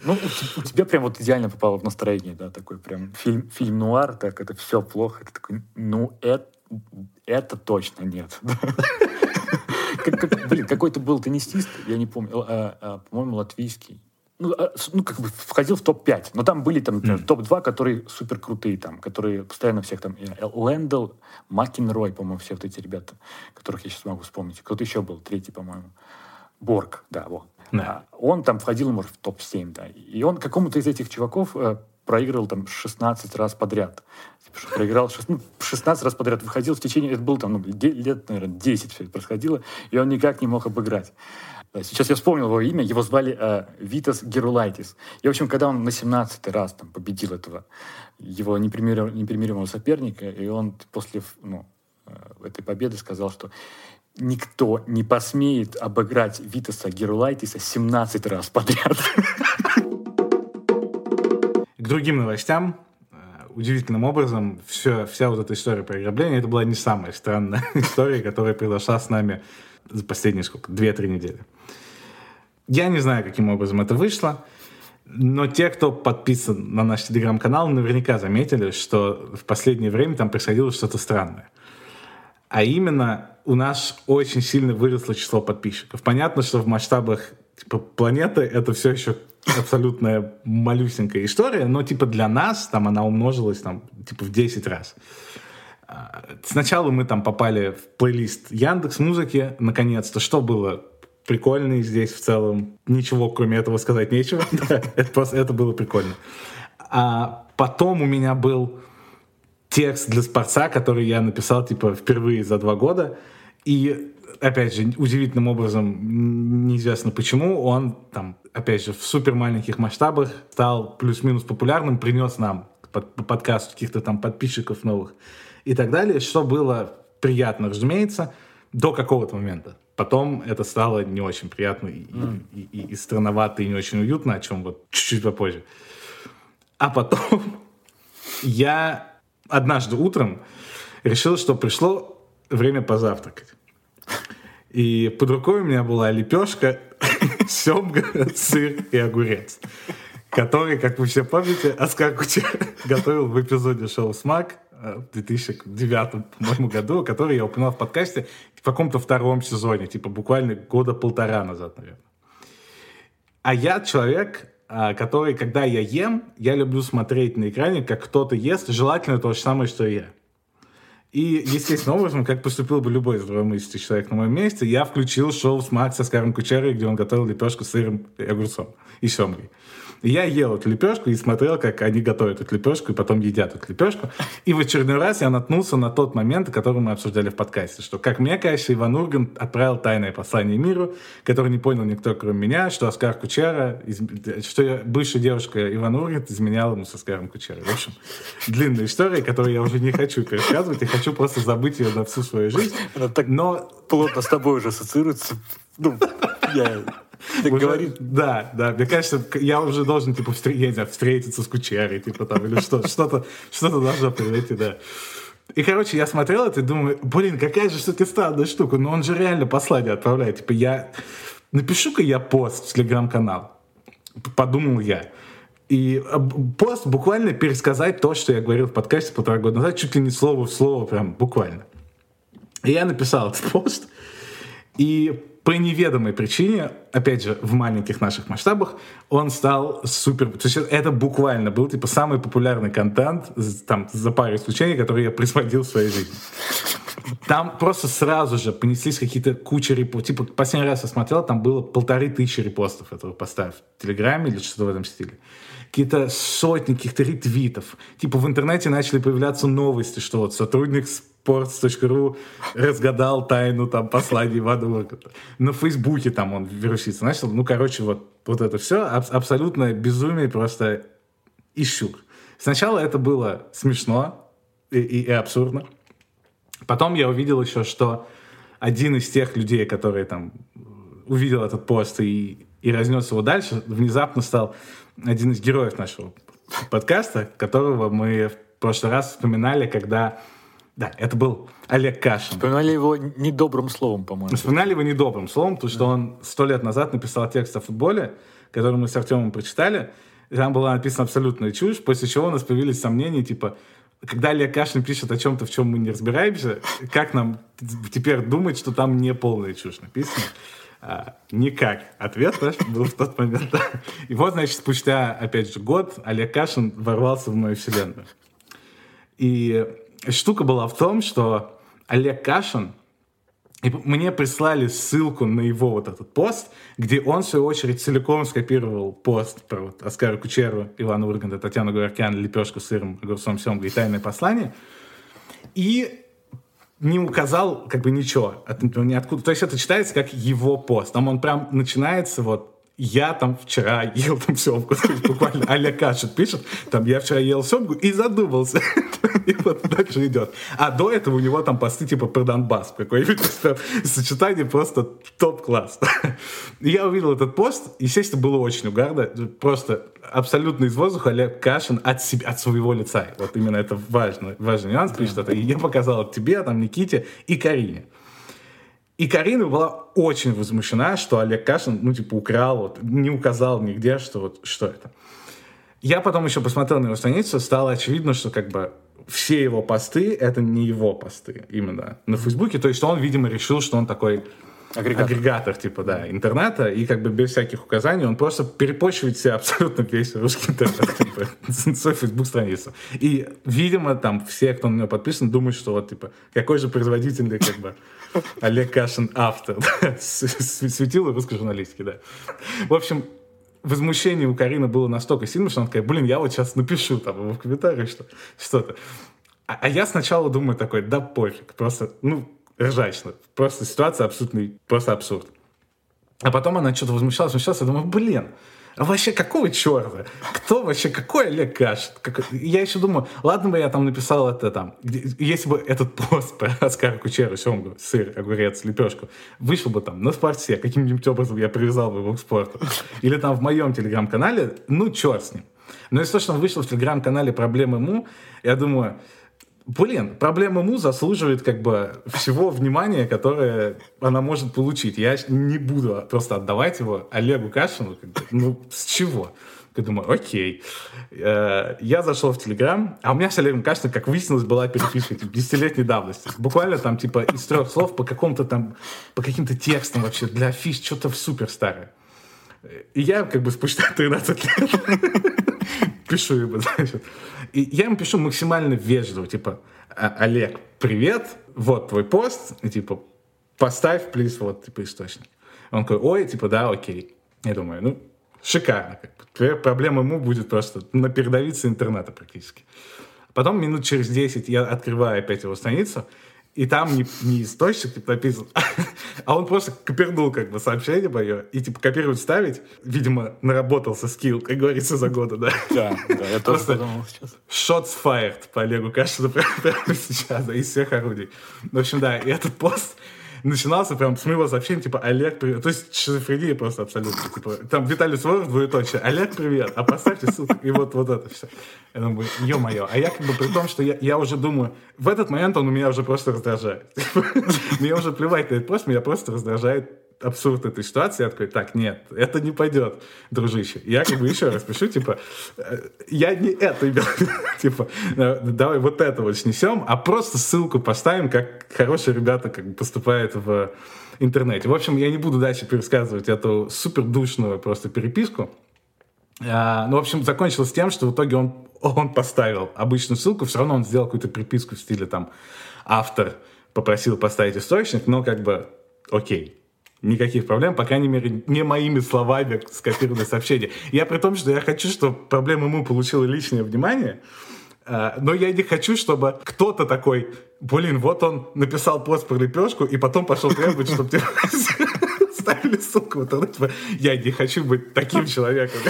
Ну, у тебя прям вот идеально попало в настроение, да, такой прям фильм, фильм нуар, так это все плохо. Это такой, ну, это, это точно нет. Как, блин, какой-то был теннисист, я не помню, а, а, по-моему, латвийский. Ну, а, ну, как бы входил в топ-5. Но там были там, mm. топ-2, которые супер крутые, там, которые постоянно всех там... Лэндл, Макинрой, по-моему, все вот эти ребята, которых я сейчас могу вспомнить. Кто-то еще был, третий, по-моему. Борг, да, вот. Yeah. А, он там входил, может, в топ-7, да. И он какому-то из этих чуваков э, проигрывал там 16 раз подряд. Типа, проиграл 16, ну, 16 раз подряд. Выходил в течение, это было там, ну, лет, наверное, 10 все это происходило, и он никак не мог обыграть. Сейчас я вспомнил его имя, его звали э, Витас Герулайтис. И, в общем, когда он на 17 раз там, победил этого его непримиримого, непримиримого соперника, и он после ну, э, этой победы сказал, что никто не посмеет обыграть Витаса Герулайтиса 17 раз подряд. <laughs> Другим новостям. Э, удивительным образом, все, вся вот эта история про ограбление, это была не самая странная <laughs> история, которая произошла с нами за последние сколько, 2-3 недели. Я не знаю, каким образом это вышло, но те, кто подписан на наш телеграм-канал, наверняка заметили, что в последнее время там происходило что-то странное. А именно, у нас очень сильно выросло число подписчиков. Понятно, что в масштабах типа, планеты это все еще абсолютная малюсенькая история, но типа для нас там она умножилась там типа в 10 раз. А, сначала мы там попали в плейлист Яндекс Музыки, наконец-то, что было прикольно здесь в целом. Ничего, кроме этого, сказать нечего. <laughs> это, просто, это было прикольно. А потом у меня был текст для Спорца, который я написал, типа, впервые за два года. И, опять же, удивительным образом, неизвестно почему, он там, опять же, в супер маленьких масштабах стал плюс-минус популярным, принес нам под, по подкасту каких-то там подписчиков новых и так далее, что было приятно, разумеется, до какого-то момента. Потом это стало не очень приятно и, mm. и, и, и странновато, и не очень уютно, о чем вот чуть-чуть попозже. А потом я однажды утром решил, что пришло время позавтракать. И под рукой у меня была лепешка, <laughs> семга, сыр и огурец, который, как вы все помните, Оскар Кучер <laughs> готовил в эпизоде шоу «Смак» в 2009, по-моему, году, который я упоминал в подкасте в каком-то втором сезоне, типа буквально года полтора назад, наверное. А я человек, а, который, когда я ем, я люблю смотреть на экране, как кто-то ест, желательно то же самое, что и я. И, естественным образом, как поступил бы любой здравомыслящий человек на моем месте, я включил шоу с Максом с Каром Кучерой, где он готовил лепешку с сыром и огурцом. И семгой я ел эту лепешку и смотрел, как они готовят эту лепешку и потом едят эту лепешку. И в очередной раз я наткнулся на тот момент, который мы обсуждали в подкасте, что, как мне кажется, Иван Ургант отправил тайное послание миру, который не понял никто, кроме меня, что Оскар Кучера, что я, бывшая девушка Иван Ургант изменяла ему с Оскаром Кучерой. В общем, длинная история, которую я уже не хочу пересказывать, и хочу просто забыть ее на всю свою жизнь. Она так Но... плотно с тобой уже ассоциируется. Ну, я так уже, говорит. Да, да. Мне кажется, я уже должен, типа, встр... я не знаю, встретиться с кучерой, типа, там, или что, что-то, что-то должно произойти, да. И, короче, я смотрел это и думаю, блин, какая же все-таки странная штука. Но он же реально послание отправляет. Типа, я... Напишу-ка я пост в Телеграм-канал. Подумал я. И а, пост буквально пересказать то, что я говорил в подкасте полтора года назад, чуть ли не слово в слово, прям буквально. И я написал этот пост. И по неведомой причине, опять же, в маленьких наших масштабах, он стал супер... То есть это буквально был, типа, самый популярный контент, там, за пару исключений, который я присвоил в своей жизни. Там просто сразу же понеслись какие-то куча репостов. Типа, последний раз я смотрел, там было полторы тысячи репостов этого поста в Телеграме или что-то в этом стиле какие-то сотни каких-то ретвитов. Типа в интернете начали появляться новости, что вот сотрудник sports.ru разгадал тайну там послания Ивана. На Фейсбуке там он вирусится. Начал, ну, короче, вот, вот это все аб- абсолютно безумие просто и щур. Сначала это было смешно и, и, и абсурдно. Потом я увидел еще, что один из тех людей, которые там увидел этот пост и, и разнес его дальше, внезапно стал один из героев нашего подкаста, которого мы в прошлый раз вспоминали, когда... Да, это был Олег Кашин. Вспоминали его недобрым словом, по-моему. Вспоминали его недобрым словом, потому что он сто лет назад написал текст о футболе, который мы с Артемом прочитали. Там была написана абсолютная чушь, после чего у нас появились сомнения, типа, когда Олег Кашин пишет о чем-то, в чем мы не разбираемся, как нам теперь думать, что там не полная чушь написана? А, никак. Ответ наш был в тот момент. И вот, значит, спустя, опять же, год Олег Кашин ворвался в мою вселенную. И штука была в том, что Олег Кашин, и мне прислали ссылку на его вот этот пост, где он, в свою очередь, целиком скопировал пост про вот Оскара Кучеру, Ивана Урганта, Татьяну Гуаркян, лепешку с сыром, огурцом, семгой и тайное послание. И не указал как бы ничего, от, ниоткуда. То есть это читается как его пост. Там он прям начинается вот я там вчера ел там семгу, <laughs> буквально Аля Кашин пишет, там я вчера ел семгу и задумался. <laughs> и вот дальше идет. А до этого у него там посты типа про Донбасс. Какое-нибудь <laughs> сочетание просто топ-класс. я увидел этот пост, естественно, было очень угарно. Просто абсолютно из воздуха Олег Кашин от, себя, от своего лица. Вот именно это важный, важный нюанс, пишет это. И я показал тебе, там, Никите и Карине. И Карина была очень возмущена, что Олег Кашин, ну, типа, украл, вот, не указал нигде, что вот, что это. Я потом еще посмотрел на его страницу, стало очевидно, что, как бы, все его посты — это не его посты именно на Фейсбуке. То есть он, видимо, решил, что он такой агрегатор. агрегатор, типа, да, интернета, и как бы без всяких указаний он просто перепочивает себе абсолютно весь русский интернет, типа, <laughs> свою фейсбук-страницу. И, видимо, там все, кто на него подписан, думают, что вот, типа, какой же производительный, как бы, Олег Кашин автор, <laughs> светило русской журналистики, да. В общем, возмущение у Карины было настолько сильно, что она такая, блин, я вот сейчас напишу там в комментариях что, что-то. А, а я сначала думаю такой, да пофиг, просто, ну, ржачно. Просто ситуация абсолютный, просто абсурд. А потом она что-то возмущалась, возмущалась, я думаю, блин, а вообще какого черта? Кто вообще, какой Олег Каш? Как... Я еще думаю, ладно бы я там написал это там, если бы этот пост про Оскара Кучеру, семгу, сыр, огурец, лепешку, вышел бы там на спорте, каким-нибудь образом я привязал бы его к спорту. Или там в моем телеграм-канале, ну, черт с ним. Но если то, что он вышел в телеграм-канале «Проблемы ему», я думаю, блин, проблема ему заслуживает как бы всего внимания, которое она может получить. Я не буду просто отдавать его Олегу Кашину. Как бы, ну, с чего? Я думаю, окей. Э, я зашел в Телеграм, а у меня с Олегом Кашиным, как выяснилось, была переписка типа, десятилетней давности. Буквально там типа из трех слов по какому-то там, по каким-то текстам вообще для афиш, что-то супер старое. И я как бы спустя 13 лет пишу ему, <laughs> значит. И я ему пишу максимально вежливо, типа, «А, Олег, привет, вот твой пост, и типа, поставь, плиз, вот, типа, источник. Он такой, ой, типа, да, окей. Я думаю, ну, шикарно. Проблема ему будет просто на передовице интернета практически. Потом минут через 10 я открываю опять его страницу, и там не, не источник типа, написан, <laughs> а он просто копернул как бы сообщение мое, и типа копировать ставить, видимо, наработался скилл, как говорится, за года, да? <laughs> Да, да, я тоже подумал сейчас. Shots fired по Олегу Кашину прямо, <laughs> прямо сейчас, да, из всех орудий. В общем, да, и этот пост, начинался прям с моего сообщения, типа, Олег, привет. То есть шизофрения просто абсолютно. Типа, там Виталий Суворов, двоеточие, Олег, привет, а поставьте ссылку. И вот, вот это все. Я думаю, ё-моё. А я как бы при том, что я, я уже думаю, в этот момент он у меня уже просто раздражает. <laughs> Мне уже плевать на этот пост, меня просто раздражает абсурд этой ситуации, я такой, так, нет, это не пойдет, дружище. Я как бы еще раз пишу, типа, «Э, я не это имел <laughs> типа, «Э, давай вот это вот снесем, а просто ссылку поставим, как хорошие ребята как бы поступают в интернете. В общем, я не буду дальше пересказывать эту супер душную просто переписку. А, ну, в общем, закончилось тем, что в итоге он, он поставил обычную ссылку, все равно он сделал какую-то приписку в стиле там автор попросил поставить источник, но как бы окей никаких проблем, по крайней мере, не моими словами скопировано сообщение. Я при том, что я хочу, чтобы проблема ему получила личное внимание, а, но я не хочу, чтобы кто-то такой, блин, вот он написал пост про лепешку, и потом пошел требовать, чтобы <laughs> тебе ставили ссылку в интернет. Я не хочу быть таким человеком.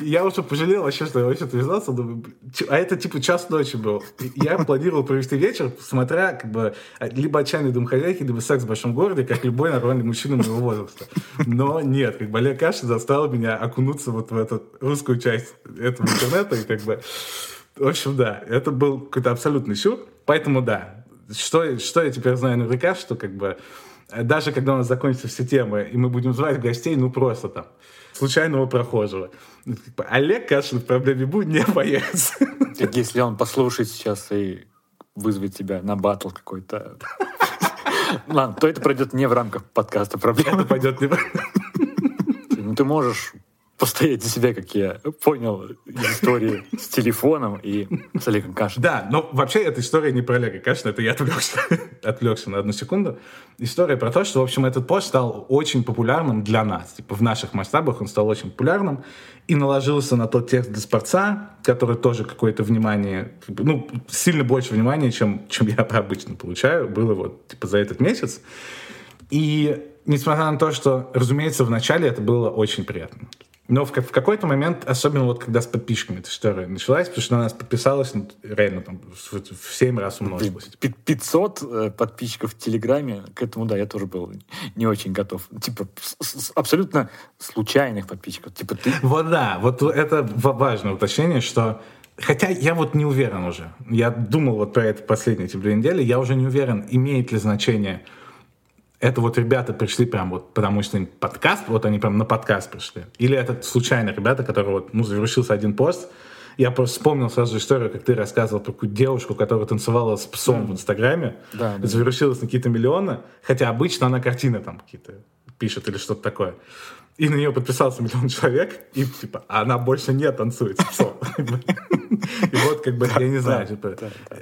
Я уже пожалел вообще, что я вообще связался. А это типа час ночи был. Я планировал провести вечер, смотря как бы либо «Отчаянные домохозяйки», либо «Секс в большом городе», как любой нормальный мужчина моего возраста. Но нет, как бы Олег Кашин заставил меня окунуться вот в эту русскую часть этого интернета. И как бы... В общем, да, это был какой-то абсолютный сюр. Поэтому да, что, что я теперь знаю наверняка, что как бы даже когда у нас закончатся все темы, и мы будем звать гостей, ну просто там, случайного прохожего. Ну, типа, Олег Кашин в проблеме будет не появится. Так если он послушает сейчас и вызовет тебя на батл какой-то, ладно, то это пройдет не в рамках подкаста проблемы. Это пойдет не в Ну, ты можешь постоять за себя, как я понял из истории с телефоном и с Олегом Кашиным. Да, но вообще эта история не про Олега Кашина, это я отвлекся, <laughs> отвлекся на одну секунду. История про то, что, в общем, этот пост стал очень популярным для нас. Типа в наших масштабах он стал очень популярным и наложился на тот текст для спорца, который тоже какое-то внимание, ну, сильно больше внимания, чем, чем я <laughs> обычно получаю, было вот, типа, за этот месяц. И несмотря на то, что, разумеется, в начале это было очень приятно. Но в, в какой-то момент, особенно вот когда с подписчиками эта история началась, потому что на нас подписалось ну, реально там в, в 7 раз умножилось. 500 э, подписчиков в Телеграме, к этому, да, я тоже был не очень готов. Типа с, с, абсолютно случайных подписчиков. Типа ты... Вот да, вот это важное уточнение, что Хотя я вот не уверен уже. Я думал вот про это последние эти две недели. Я уже не уверен, имеет ли значение это вот ребята пришли прям вот потому что им подкаст, вот они прям на подкаст пришли. Или это случайно ребята, которые вот, ну, завершился один пост, я просто вспомнил сразу историю, как ты рассказывал про какую девушку, которая танцевала с псом mm. в Инстаграме, да, да. завершилась на какие-то миллионы, хотя обычно она картины там какие-то пишет или что-то такое и на нее подписался миллион человек, и типа она больше не танцует И вот как бы, я не знаю, типа.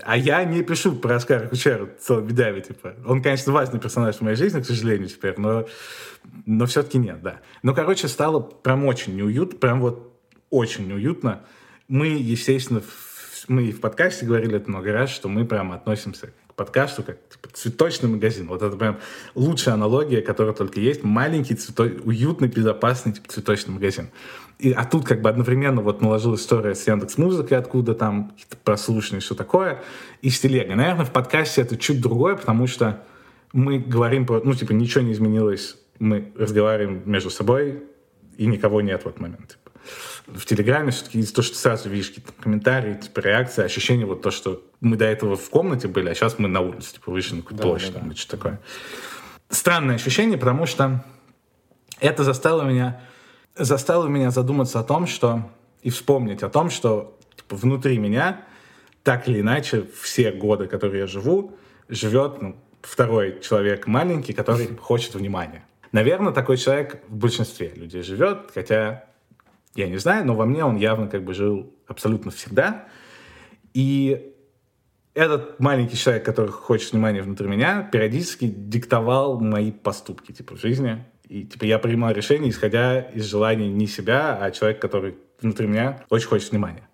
А я не пишу про Оскара Кучера целыми типа. Он, конечно, важный персонаж в моей жизни, к сожалению, теперь, но, но все-таки нет, да. Ну, короче, стало прям очень неуютно, прям вот очень неуютно. Мы, естественно, мы и в подкасте говорили это много раз, что мы прямо относимся к подкасту как цветочный магазин. Вот это прям лучшая аналогия, которая только есть. Маленький, цвето... уютный, безопасный типа, цветочный магазин. И, а тут как бы одновременно вот наложилась история с Яндекс Музыкой, откуда там какие-то прослушанные, все такое, и с телегой. Наверное, в подкасте это чуть другое, потому что мы говорим про, ну, типа, ничего не изменилось, мы разговариваем между собой, и никого нет в этот момент. В Телеграме все-таки то, что сразу видишь какие-то комментарии, типа реакции, ощущение вот то, что мы до этого в комнате были, а сейчас мы на улице, типа вышли на какую-то да, площадь, да, да. что такое. Странное ощущение, потому что это заставило меня, заставило меня задуматься о том, что и вспомнить о том, что типа, внутри меня так или иначе все годы, которые я живу, живет ну, второй человек маленький, который <laughs> хочет внимания. Наверное, такой человек в большинстве людей живет, хотя я не знаю, но во мне он явно как бы жил абсолютно всегда. И этот маленький человек, который хочет внимания внутри меня, периодически диктовал мои поступки типа в жизни. И типа я принимал решения, исходя из желаний не себя, а человека, который внутри меня очень хочет внимания.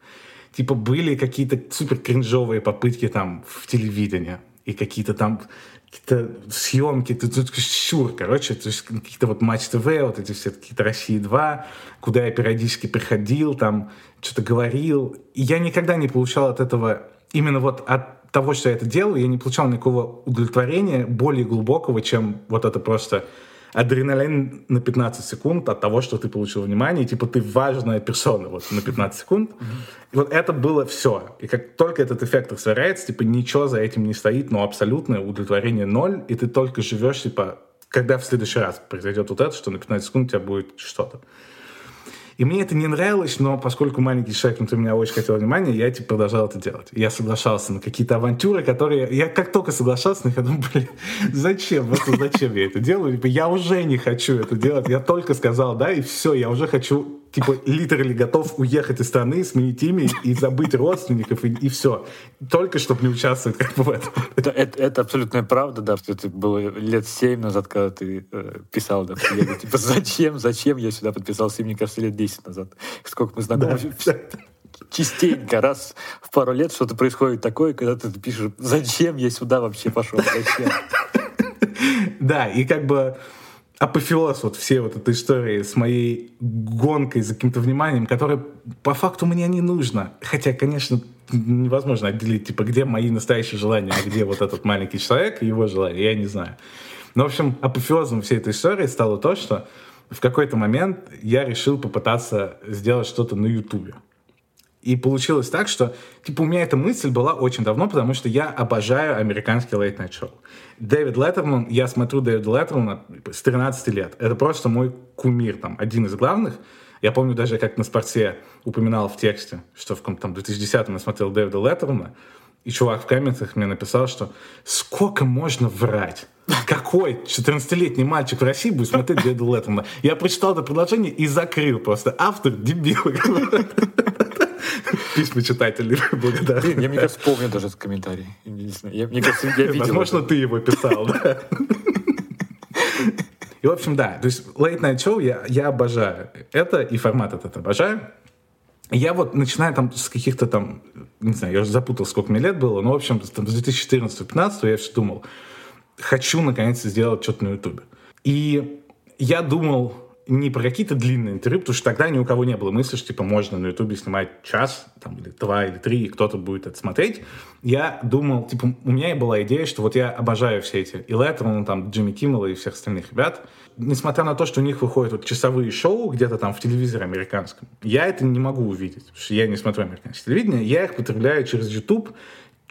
Типа были какие-то супер кринжовые попытки там в телевидении и какие-то там какие-то съемки, тут, тут щур, короче, то есть какие-то вот Матч ТВ, вот эти все какие-то России 2, куда я периодически приходил, там что-то говорил. И я никогда не получал от этого, именно вот от того, что я это делаю, я не получал никакого удовлетворения более глубокого, чем вот это просто адреналин на 15 секунд от того, что ты получил внимание, типа ты важная персона вот на 15 секунд. И вот это было все. И как только этот эффект растворяется, типа ничего за этим не стоит, но абсолютное удовлетворение ноль, и ты только живешь, типа, когда в следующий раз произойдет вот это, что на 15 секунд у тебя будет что-то. И мне это не нравилось, но поскольку маленький человек внутри меня очень хотел внимания, я типа продолжал это делать. Я соглашался на какие-то авантюры, которые... Я как только соглашался, я думаю, блин, зачем? Вот зачем я это делаю? Типа, я уже не хочу это делать. Я только сказал, да, и все, я уже хочу типа, литерали готов уехать из страны, сменить имя и забыть родственников, и, и все. Только чтобы не участвовать как бы в этом. Это, это, это абсолютная правда, да, что это было лет семь назад, когда ты э, писал, да, я, типа, зачем, зачем я сюда подписался, мне кажется, лет десять назад. Сколько мы знакомы. Да, частенько, раз в пару лет что-то происходит такое, когда ты пишешь, зачем я сюда вообще пошел, зачем? Да, и как бы апофеоз вот всей вот этой истории с моей гонкой за каким-то вниманием, которое по факту мне не нужно. Хотя, конечно, невозможно отделить, типа, где мои настоящие желания, а где вот этот маленький человек и его желания, я не знаю. Но, в общем, апофеозом всей этой истории стало то, что в какой-то момент я решил попытаться сделать что-то на Ютубе. И получилось так, что, типа, у меня эта мысль была очень давно, потому что я обожаю американский late night show. Дэвид Леттерман, я смотрю Дэвида Леттермана с 13 лет. Это просто мой кумир, там, один из главных. Я помню даже, как на спорте упоминал в тексте, что в там, 2010-м я смотрел Дэвида Леттермана, и чувак в комментах мне написал, что сколько можно врать? Какой 14-летний мальчик в России будет смотреть Дэвида Леттермана? Я прочитал это предложение и закрыл просто. Автор дебил. Письма читателей <laughs> благодарны. Я, мне кажется, помню даже этот комментарий. Я, мне кажется, я видел. Возможно, ты его писал, да. И, в общем, да, то есть Late Night Show я, я обожаю это, и формат этот обожаю. Я вот начинаю там с каких-то там, не знаю, я уже запутал, сколько мне лет было, но, в общем, там, с 2014-2015 я все думал, хочу, наконец, сделать что-то на Ютубе. И я думал, не про какие-то длинные интервью, потому что тогда ни у кого не было мысли, что типа можно на Ютубе снимать час, там, или два, или три, и кто-то будет это смотреть. Я думал, типа, у меня была идея, что вот я обожаю все эти и Леттермана, там, Джимми Киммела и всех остальных ребят. Несмотря на то, что у них выходят вот часовые шоу где-то там в телевизоре американском, я это не могу увидеть, потому что я не смотрю американское телевидение, я их потребляю через YouTube,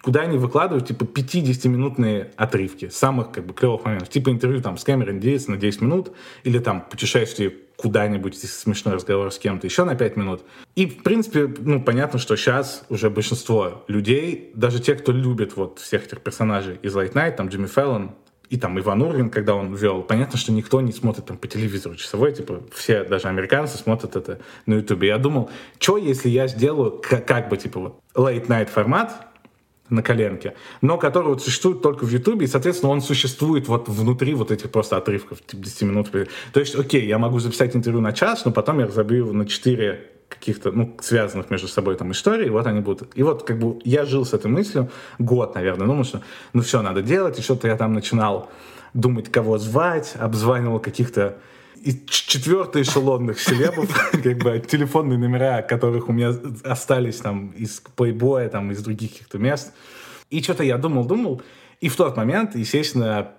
куда они выкладывают, типа, 50-минутные отрывки самых, как бы, клевых моментов. Типа интервью там с Кэмерон Диас на 10 минут, или там путешествие куда-нибудь, смешной разговор с кем-то еще на 5 минут. И, в принципе, ну, понятно, что сейчас уже большинство людей, даже те, кто любит вот всех этих персонажей из Late Night, там Джимми Фэллон, и там Иван Ургин, когда он вел, понятно, что никто не смотрит там по телевизору часовой, типа все, даже американцы смотрят это на ютубе. Я думал, что если я сделаю как, как бы типа вот late night формат, на коленке, но который вот существует только в Ютубе, и, соответственно, он существует вот внутри вот этих просто отрывков, типа 10 минут. То есть, окей, я могу записать интервью на час, но потом я разобью его на 4 каких-то, ну, связанных между собой там историй, вот они будут. И вот как бы я жил с этой мыслью год, наверное, думал, что ну все, надо делать, и что-то я там начинал думать, кого звать, обзванивал каких-то и четвертый эшелонных селебов, <laughs> как бы телефонные номера, которых у меня остались там из плейбоя, там из других каких-то мест. И что-то я думал-думал, и в тот момент, естественно,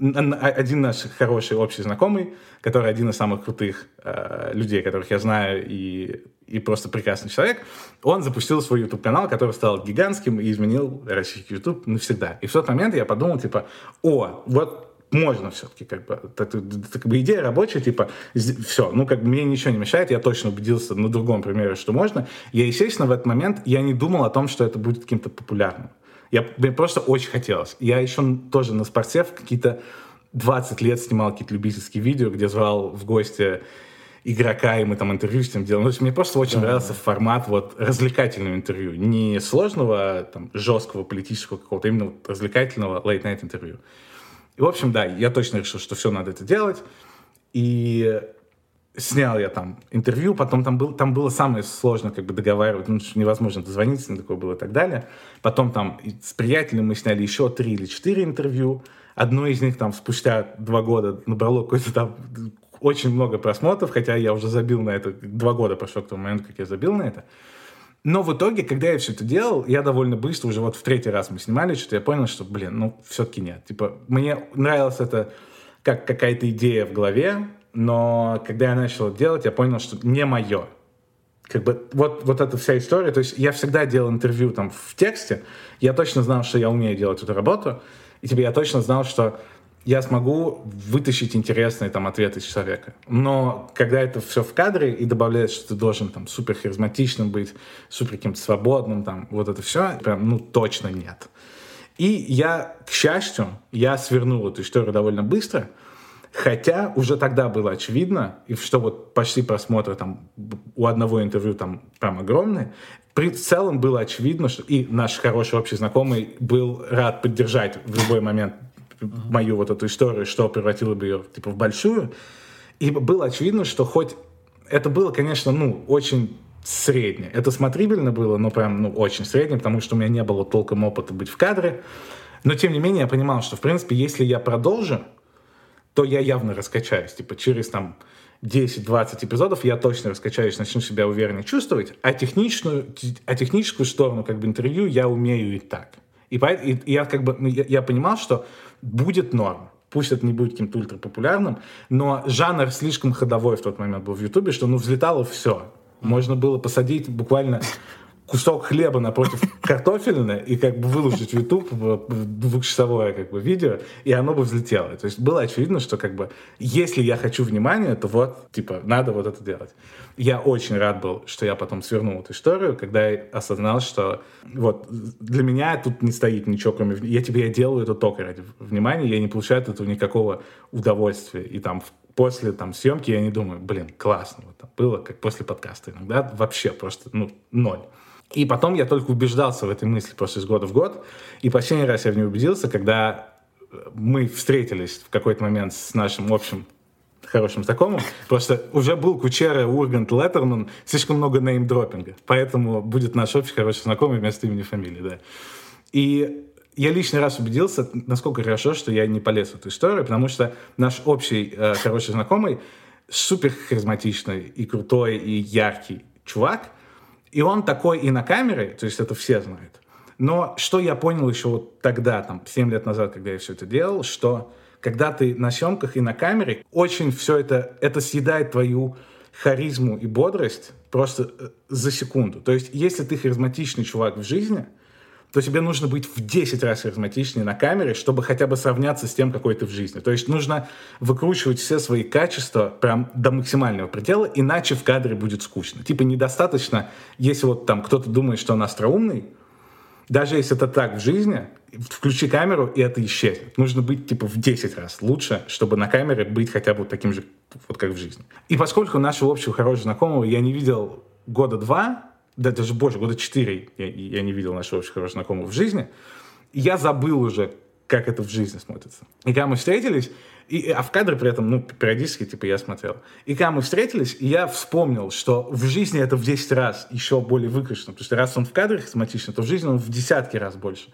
один наш хороший общий знакомый, который один из самых крутых э, людей, которых я знаю, и, и просто прекрасный человек, он запустил свой YouTube-канал, который стал гигантским и изменил российский YouTube навсегда. И в тот момент я подумал, типа, о, вот можно все-таки, как бы, это, как бы идея рабочая, типа, все, ну, как бы мне ничего не мешает, я точно убедился на другом примере, что можно. Я, естественно, в этот момент, я не думал о том, что это будет каким-то популярным. Я, мне просто очень хотелось. Я еще тоже на спортсев какие-то 20 лет снимал какие-то любительские видео, где звал в гости игрока, и мы там интервью с ним делали. Ну, то есть мне просто очень да, нравился да. формат вот развлекательного интервью. Не сложного, там, жесткого политического какого-то, именно вот развлекательного late-night интервью. И, в общем, да, я точно решил, что все, надо это делать. И снял я там интервью, потом там, был, там было самое сложное как бы договаривать, ну, невозможно дозвониться, на такое было и так далее. Потом там с приятелем мы сняли еще три или четыре интервью. Одно из них там спустя два года набрало какой-то там очень много просмотров, хотя я уже забил на это, два года прошло к тому моменту, как я забил на это. Но в итоге, когда я все это делал, я довольно быстро, уже вот в третий раз мы снимали что-то, я понял, что, блин, ну, все-таки нет. Типа, мне нравилось это как какая-то идея в голове, но когда я начал делать, я понял, что не мое. Как бы вот, вот эта вся история, то есть я всегда делал интервью там в тексте, я точно знал, что я умею делать эту работу, и тебе я точно знал, что я смогу вытащить интересные там ответы из человека. Но когда это все в кадре и добавляется, что ты должен там супер харизматичным быть, супер каким-то свободным, там вот это все, прям, ну, точно нет. И я, к счастью, я свернул эту историю довольно быстро, Хотя уже тогда было очевидно, и что вот почти просмотры там у одного интервью там прям огромные, при целом было очевидно, что и наш хороший общий знакомый был рад поддержать в любой момент мою вот эту историю, что превратило бы ее типа в большую. И было очевидно, что хоть это было, конечно, ну, очень среднее. Это смотрибельно было, но прям, ну, очень среднее, потому что у меня не было толком опыта быть в кадре. Но, тем не менее, я понимал, что, в принципе, если я продолжу, то я явно раскачаюсь. Типа через там 10-20 эпизодов я точно раскачаюсь, начну себя уверенно чувствовать, а техничную, а техническую сторону как бы интервью я умею и так. И, и, и я как бы ну, я, я понимал, что будет норм. Пусть это не будет каким-то ультрапопулярным, но жанр слишком ходовой в тот момент был в Ютубе, что ну взлетало все. Можно было посадить буквально кусок хлеба напротив <laughs> картофельной и как бы выложить в YouTube двухчасовое как бы видео, и оно бы взлетело. То есть было очевидно, что как бы если я хочу внимания, то вот, типа, надо вот это делать. Я очень рад был, что я потом свернул эту историю, когда я осознал, что вот для меня тут не стоит ничего, кроме... Я тебе я делаю это только ради внимания, я не получаю от этого никакого удовольствия. И там после там съемки я не думаю, блин, классно, вот, было как после подкаста иногда, вообще просто, ну, ноль. И потом я только убеждался в этой мысли просто из года в год. И последний раз я в ней убедился, когда мы встретились в какой-то момент с нашим общим хорошим знакомым. Просто уже был Кучера, Ургант, Леттерман, слишком много неймдропинга. Поэтому будет наш общий хороший знакомый вместо имени фамилии, да. И я лишний раз убедился, насколько хорошо, что я не полез в эту историю, потому что наш общий э, хороший знакомый супер харизматичный и крутой и яркий чувак — и он такой и на камере, то есть это все знают. Но что я понял еще вот тогда, там, 7 лет назад, когда я все это делал, что когда ты на съемках и на камере, очень все это, это съедает твою харизму и бодрость просто э, за секунду. То есть, если ты харизматичный чувак в жизни — то тебе нужно быть в 10 раз харизматичнее на камере, чтобы хотя бы сравняться с тем, какой ты в жизни. То есть нужно выкручивать все свои качества прям до максимального предела, иначе в кадре будет скучно. Типа недостаточно, если вот там кто-то думает, что он остроумный, даже если это так в жизни, включи камеру, и это исчезнет. Нужно быть типа в 10 раз лучше, чтобы на камере быть хотя бы таким же, вот как в жизни. И поскольку нашего общего хорошего знакомого я не видел года два, да даже больше, года четыре я, я не видел нашего очень хорошего знакомого в жизни. Я забыл уже, как это в жизни смотрится. И когда мы встретились, и, а в кадре при этом, ну, периодически, типа, я смотрел. И когда мы встретились, я вспомнил, что в жизни это в 10 раз еще более выкрашено. Потому что раз он в кадре харизматичный, то в жизни он в десятки раз больше.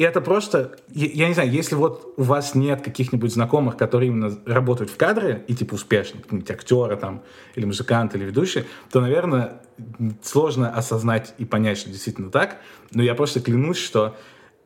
И это просто, я, не знаю, если вот у вас нет каких-нибудь знакомых, которые именно работают в кадре и типа успешно, какие-нибудь актеры там, или музыканты, или ведущие, то, наверное, сложно осознать и понять, что действительно так. Но я просто клянусь, что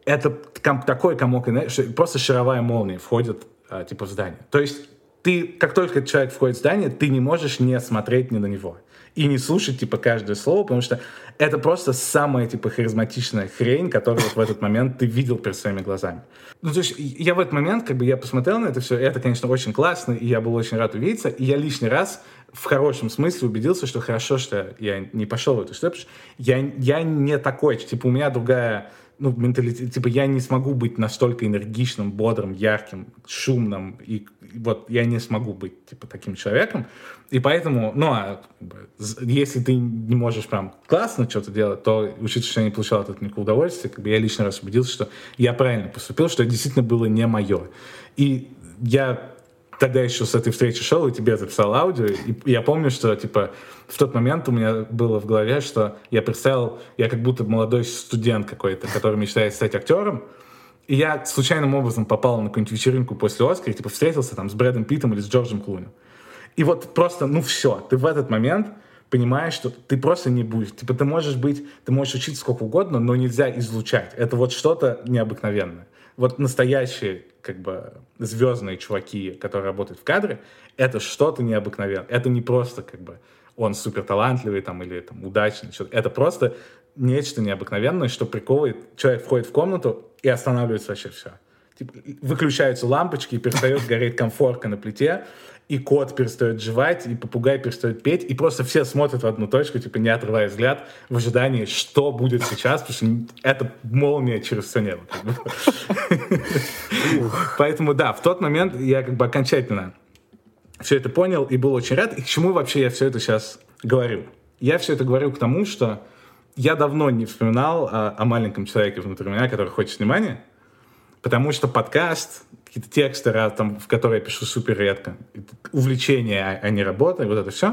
это такой комок что просто шаровая молния входит а, типа в здание. То есть ты, как только человек входит в здание, ты не можешь не смотреть ни на него и не слушать, типа, каждое слово, потому что это просто самая, типа, харизматичная хрень, которую вот в этот момент ты видел перед своими глазами. Ну, то есть я в этот момент, как бы, я посмотрел на это все, и это, конечно, очень классно, и я был очень рад увидеться, и я лишний раз в хорошем смысле убедился, что хорошо, что я не пошел в эту что я, я не такой, типа, у меня другая ну, менталитет, типа, я не смогу быть настолько энергичным, бодрым, ярким, шумным, и вот я не смогу быть, типа, таким человеком, и поэтому, ну, а, если ты не можешь прям классно что-то делать, то, учитывая, что я не получал от этого никакого удовольствия, как бы я лишний раз убедился, что я правильно поступил, что это действительно было не мое. И я тогда еще с этой встречи шел и тебе записал аудио, и я помню, что, типа, в тот момент у меня было в голове, что я представил, я как будто молодой студент какой-то, который мечтает стать актером, и я случайным образом попал на какую-нибудь вечеринку после Оскара, типа, встретился там с Брэдом Питтом или с Джорджем Клуни. И вот просто, ну все, ты в этот момент понимаешь, что ты просто не будешь. Типа ты можешь быть, ты можешь учиться сколько угодно, но нельзя излучать. Это вот что-то необыкновенное. Вот настоящие как бы звездные чуваки, которые работают в кадре, это что-то необыкновенное. Это не просто как бы он супер талантливый там или там удачный. Это просто нечто необыкновенное, что приковывает. Человек входит в комнату и останавливается вообще все. Типа, выключаются лампочки, и перестает <laughs> гореть комфорка на плите, и кот перестает жевать, и попугай перестает петь, и просто все смотрят в одну точку, типа не отрывая взгляд, в ожидании, что будет сейчас, потому что это молния через все небо. Поэтому да, в тот момент я как бы окончательно все это понял и был очень рад. И к чему вообще я все это сейчас говорю? Я все это говорю к тому, что я давно не вспоминал о, о маленьком человеке внутри меня, который хочет внимания, потому что подкаст, какие-то тексты, там, в которые я пишу супер редко, увлечение, а, а не работа, и вот это все.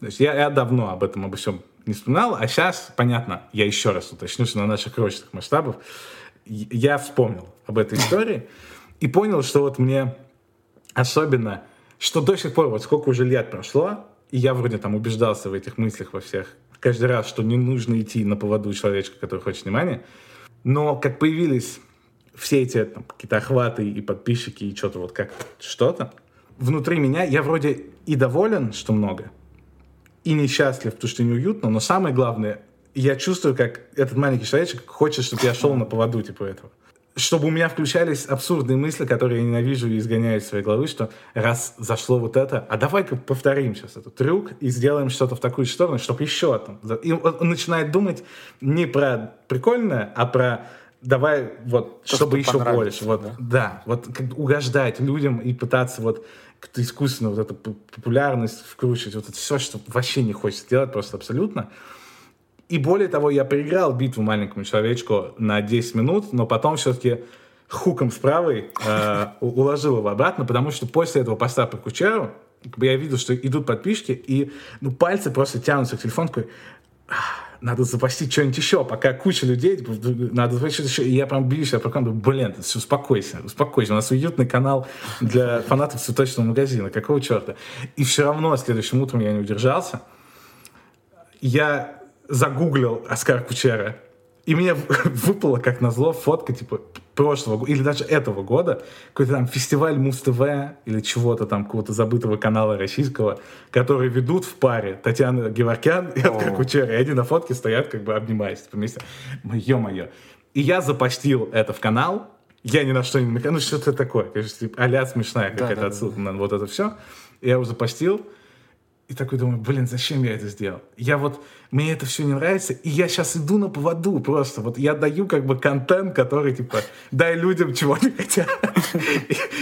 То есть я, я давно об этом, обо всем не вспоминал, а сейчас, понятно, я еще раз уточню, что на наших рочных масштабах я вспомнил об этой <laughs> истории и понял, что вот мне особенно, что до сих пор, вот сколько уже лет прошло, и я вроде там убеждался в этих мыслях во всех, каждый раз, что не нужно идти на поводу человечка, который хочет внимания, но как появились все эти там, какие-то охваты и подписчики, и что-то вот как что-то, внутри меня я вроде и доволен, что много, и несчастлив, потому что неуютно, но самое главное, я чувствую, как этот маленький человечек хочет, чтобы я шел на поводу типа этого. Чтобы у меня включались абсурдные мысли, которые я ненавижу и изгоняю из своей головы, что раз зашло вот это, а давай-ка повторим сейчас этот трюк и сделаем что-то в такую сторону, чтобы еще там. И он начинает думать не про прикольное, а про давай вот, То, чтобы еще больше. Вот, да? да, вот как угождать людям и пытаться вот как-то искусственно вот эту популярность вкручивать, вот это все, что вообще не хочется делать просто абсолютно. И более того, я проиграл битву маленькому человечку на 10 минут, но потом все-таки хуком с правой э, уложил его обратно, потому что после этого поста по Кучеру я видел, что идут подписчики, и ну, пальцы просто тянутся к телефону, такой, надо запастить что-нибудь еще, пока куча людей, типа, надо запастить еще. И я прям бьюсь, я прям думаю, блин, все, успокойся, успокойся. У нас уютный канал для фанатов цветочного магазина. Какого черта? И все равно следующим утром я не удержался. Я загуглил Оскар Кучера и мне <laughs> выпала, как назло, фотка, типа, прошлого года, или даже этого года, какой-то там фестиваль Муз-ТВ или чего-то там, какого-то забытого канала российского, который ведут в паре Татьяна Геворкян и Откар Кучер, и они на фотке стоят, как бы обнимаясь, вместе. Ё-моё. И я запостил это в канал, я ни на что не намекаю, ну что-то такое, конечно, типа, а смешная какая-то да, да, отсылка да. на вот это все. Я его запостил, и такой думаю, блин, зачем я это сделал? Я вот, мне это все не нравится, и я сейчас иду на поводу просто. Вот я даю как бы контент, который типа, дай людям, чего они хотят.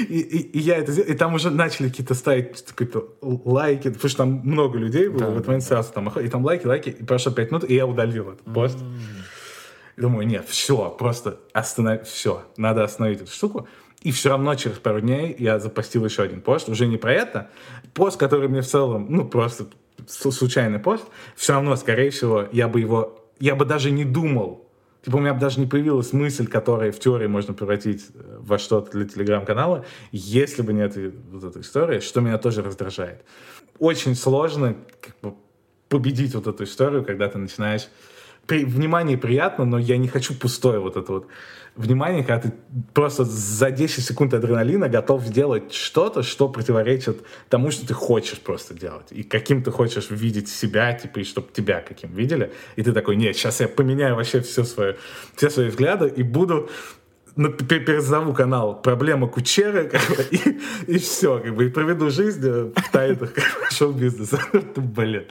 И, я это сделал. И там уже начали какие-то ставить какие-то лайки, потому что там много людей было, да, в этот момент сразу там, и там лайки, лайки, и прошло 5 минут, и я удалил этот пост. Думаю, нет, все, просто остановить, все, надо остановить эту штуку. И все равно через пару дней я запостил еще один пост, уже не про это. Пост, который мне в целом, ну, просто случайный пост, все равно, скорее всего, я бы его, я бы даже не думал, Типа у меня бы даже не появилась мысль, которая в теории можно превратить э, во что-то для телеграм-канала, если бы не эта вот эта история, что меня тоже раздражает. Очень сложно как бы, победить вот эту историю, когда ты начинаешь при, внимание приятно, но я не хочу пустое вот это вот внимание, когда ты просто за 10 секунд адреналина готов сделать что-то, что противоречит тому, что ты хочешь просто делать. И каким ты хочешь видеть себя, типа, и чтобы тебя каким видели. И ты такой, нет, сейчас я поменяю вообще все свои, все свои взгляды и буду ну, перезову канал «Проблема Кучера», как бы, и, и все, как бы, и проведу жизнь в тайнах шоу-бизнеса. <laughs> Блин.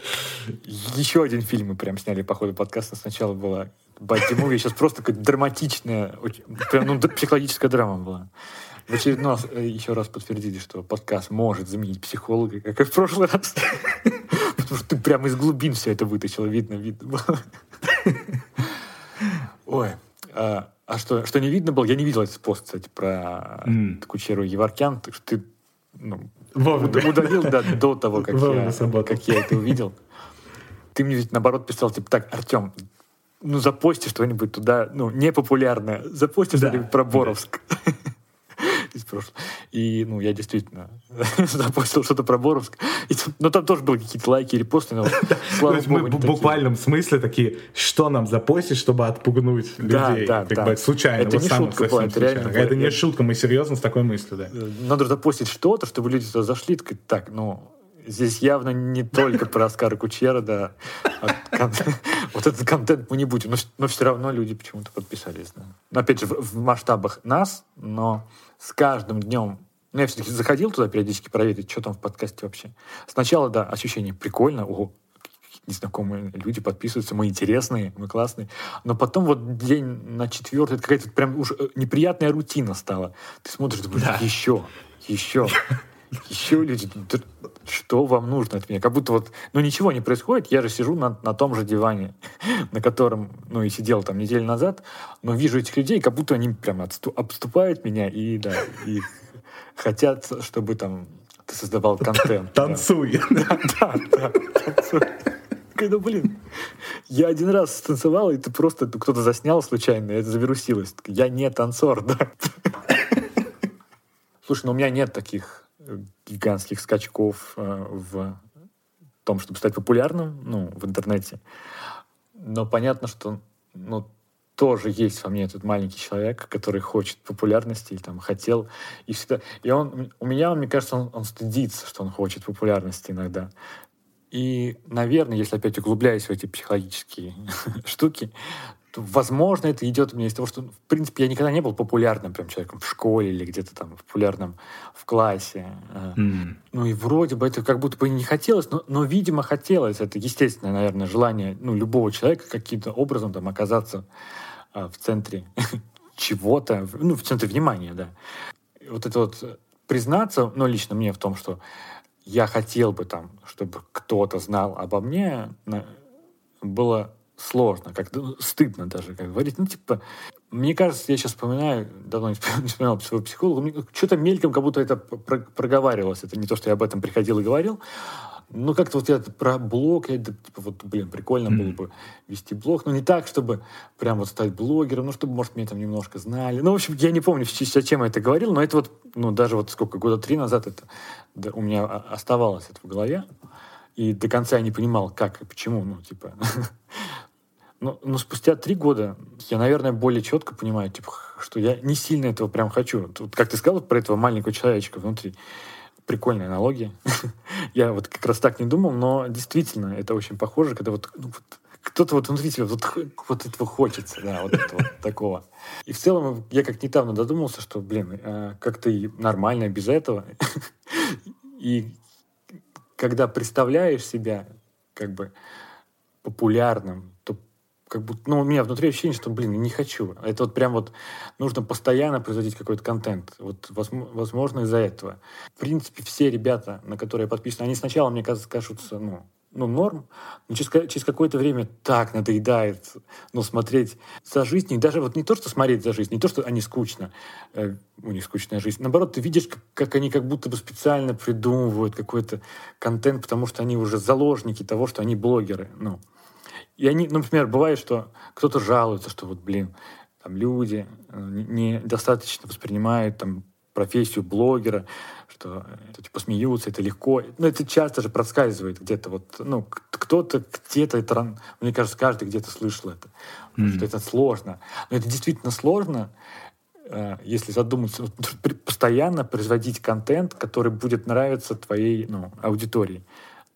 Еще один фильм мы прям сняли по ходу подкаста. Сначала была Бадди Муви, сейчас просто как драматичная, прям, ну, психологическая драма была. В очередной раз э, еще раз подтвердили, что подкаст может заменить психолога, как и в прошлый раз. Потому что ты прямо из глубин все это вытащил, видно, видно было. Ой, а, что, что не видно было? Я не видел этот пост, кстати, про mm. Кучеру Еваркян, так что ты ну, удалил да, до того, как я, как я это увидел. Ты мне ведь наоборот писал, типа, так, Артем, ну запости что-нибудь туда, ну, непопулярное. Запости да. что-нибудь про Боровск. Из прошлого. И, ну, я действительно <laughs> запостил что-то про Боровск. И, ну, там тоже были какие-то лайки или посты, но, <laughs> слава богу, мы в буквальном смысле такие, что нам запостить, чтобы отпугнуть людей? Да, да. Бы, случайно. Это не шутка это реально. Это не шутка, мы серьезно с такой мыслью, да. Э, надо запостить что-то, чтобы люди зашли, так, ну, здесь явно не только про Оскара Кучера, да. <laughs> Вот этот контент мы не будем. Но, все равно люди почему-то подписались. Да. Но опять же, в, масштабах нас, но с каждым днем ну, я все-таки заходил туда периодически проверить, что там в подкасте вообще. Сначала, да, ощущение прикольно, ого, незнакомые люди подписываются, мы интересные, мы классные. Но потом вот день на четвертый, это какая-то прям уж э, неприятная рутина стала. Ты смотришь, думаешь, да. еще, еще. Еще люди, что вам нужно от меня? Как будто вот, ну ничего не происходит, я же сижу на, на том же диване, <laughs> на котором, ну и сидел там неделю назад, но вижу этих людей, как будто они прям отступ, обступают меня и, да, и хотят, чтобы там ты создавал контент. Танцуй. <laughs> Да, да, да, танцуй. Ну, блин, я один раз станцевал, и ты просто, кто-то заснял случайно, и это завирусилось. Я не танцор, да. <laughs> Слушай, ну у меня нет таких гигантских скачков э, в том, чтобы стать популярным, ну, в интернете. Но понятно, что ну, тоже есть во мне этот маленький человек, который хочет популярности, или там хотел, и всегда... И он, у меня, мне кажется, он, он стыдится, что он хочет популярности иногда. И, наверное, если опять углубляюсь в эти психологические <laughs> штуки, возможно, это идет у меня из того, что, в принципе, я никогда не был популярным прям человеком в школе или где-то там популярным в классе. Mm. Ну и вроде бы это как будто бы не хотелось, но, но, видимо, хотелось. Это естественное, наверное, желание ну, любого человека каким-то образом там оказаться а, в центре <laughs> чего-то, ну, в центре внимания, да. Вот это вот признаться, ну, лично мне в том, что я хотел бы там, чтобы кто-то знал обо мне, было сложно, как ну, стыдно даже, как говорить. Ну, типа, мне кажется, я сейчас вспоминаю, давно не вспоминал <laughs> своего психолога, что-то мельком, как будто это проговаривалось. Это не то, что я об этом приходил и говорил. Ну, как-то вот я про блог, я, типа, вот, блин, прикольно mm. было бы вести блог, но не так, чтобы прям вот стать блогером, ну, чтобы, может, меня там немножко знали. Ну, в общем, я не помню, о чем я это говорил, но это вот, ну, даже вот сколько, года три назад это да, у меня оставалось это в голове. И до конца я не понимал, как и почему, ну, типа... Но, <laughs> но спустя три года я, наверное, более четко понимаю, типа, что я не сильно этого прям хочу. Тут, как ты сказал про этого маленького человечка внутри, прикольная аналогия. <laughs> я вот как раз так не думал, но действительно это очень похоже, когда вот, ну, вот кто-то вот внутри тебя вот, вот этого хочется, да, вот этого такого. И в целом я как недавно додумался, что, блин, э, как-то нормально без этого. <laughs> и когда представляешь себя как бы популярным, то как будто, ну, у меня внутри ощущение, что, блин, не хочу. Это вот прям вот нужно постоянно производить какой-то контент. Вот, возможно, из-за этого. В принципе, все ребята, на которые я подписан, они сначала, мне кажется, кажутся, ну, ну, норм, но через, через какое-то время так надоедает ну, смотреть за жизнью. И даже вот не то, что смотреть за жизнью, не то, что они скучно, э, у них скучная жизнь. Наоборот, ты видишь, как, как они как будто бы специально придумывают какой-то контент, потому что они уже заложники того, что они блогеры. Ну. И они, ну, например, бывает, что кто-то жалуется, что вот, блин, там люди э, недостаточно воспринимают там профессию блогера, что это, типа смеются, это легко. Ну, это часто же проскальзывает где-то вот, ну, кто-то где-то это, мне кажется, каждый где-то слышал это, mm-hmm. что это сложно. Но это действительно сложно, э, если задуматься, постоянно производить контент, который будет нравиться твоей ну, аудитории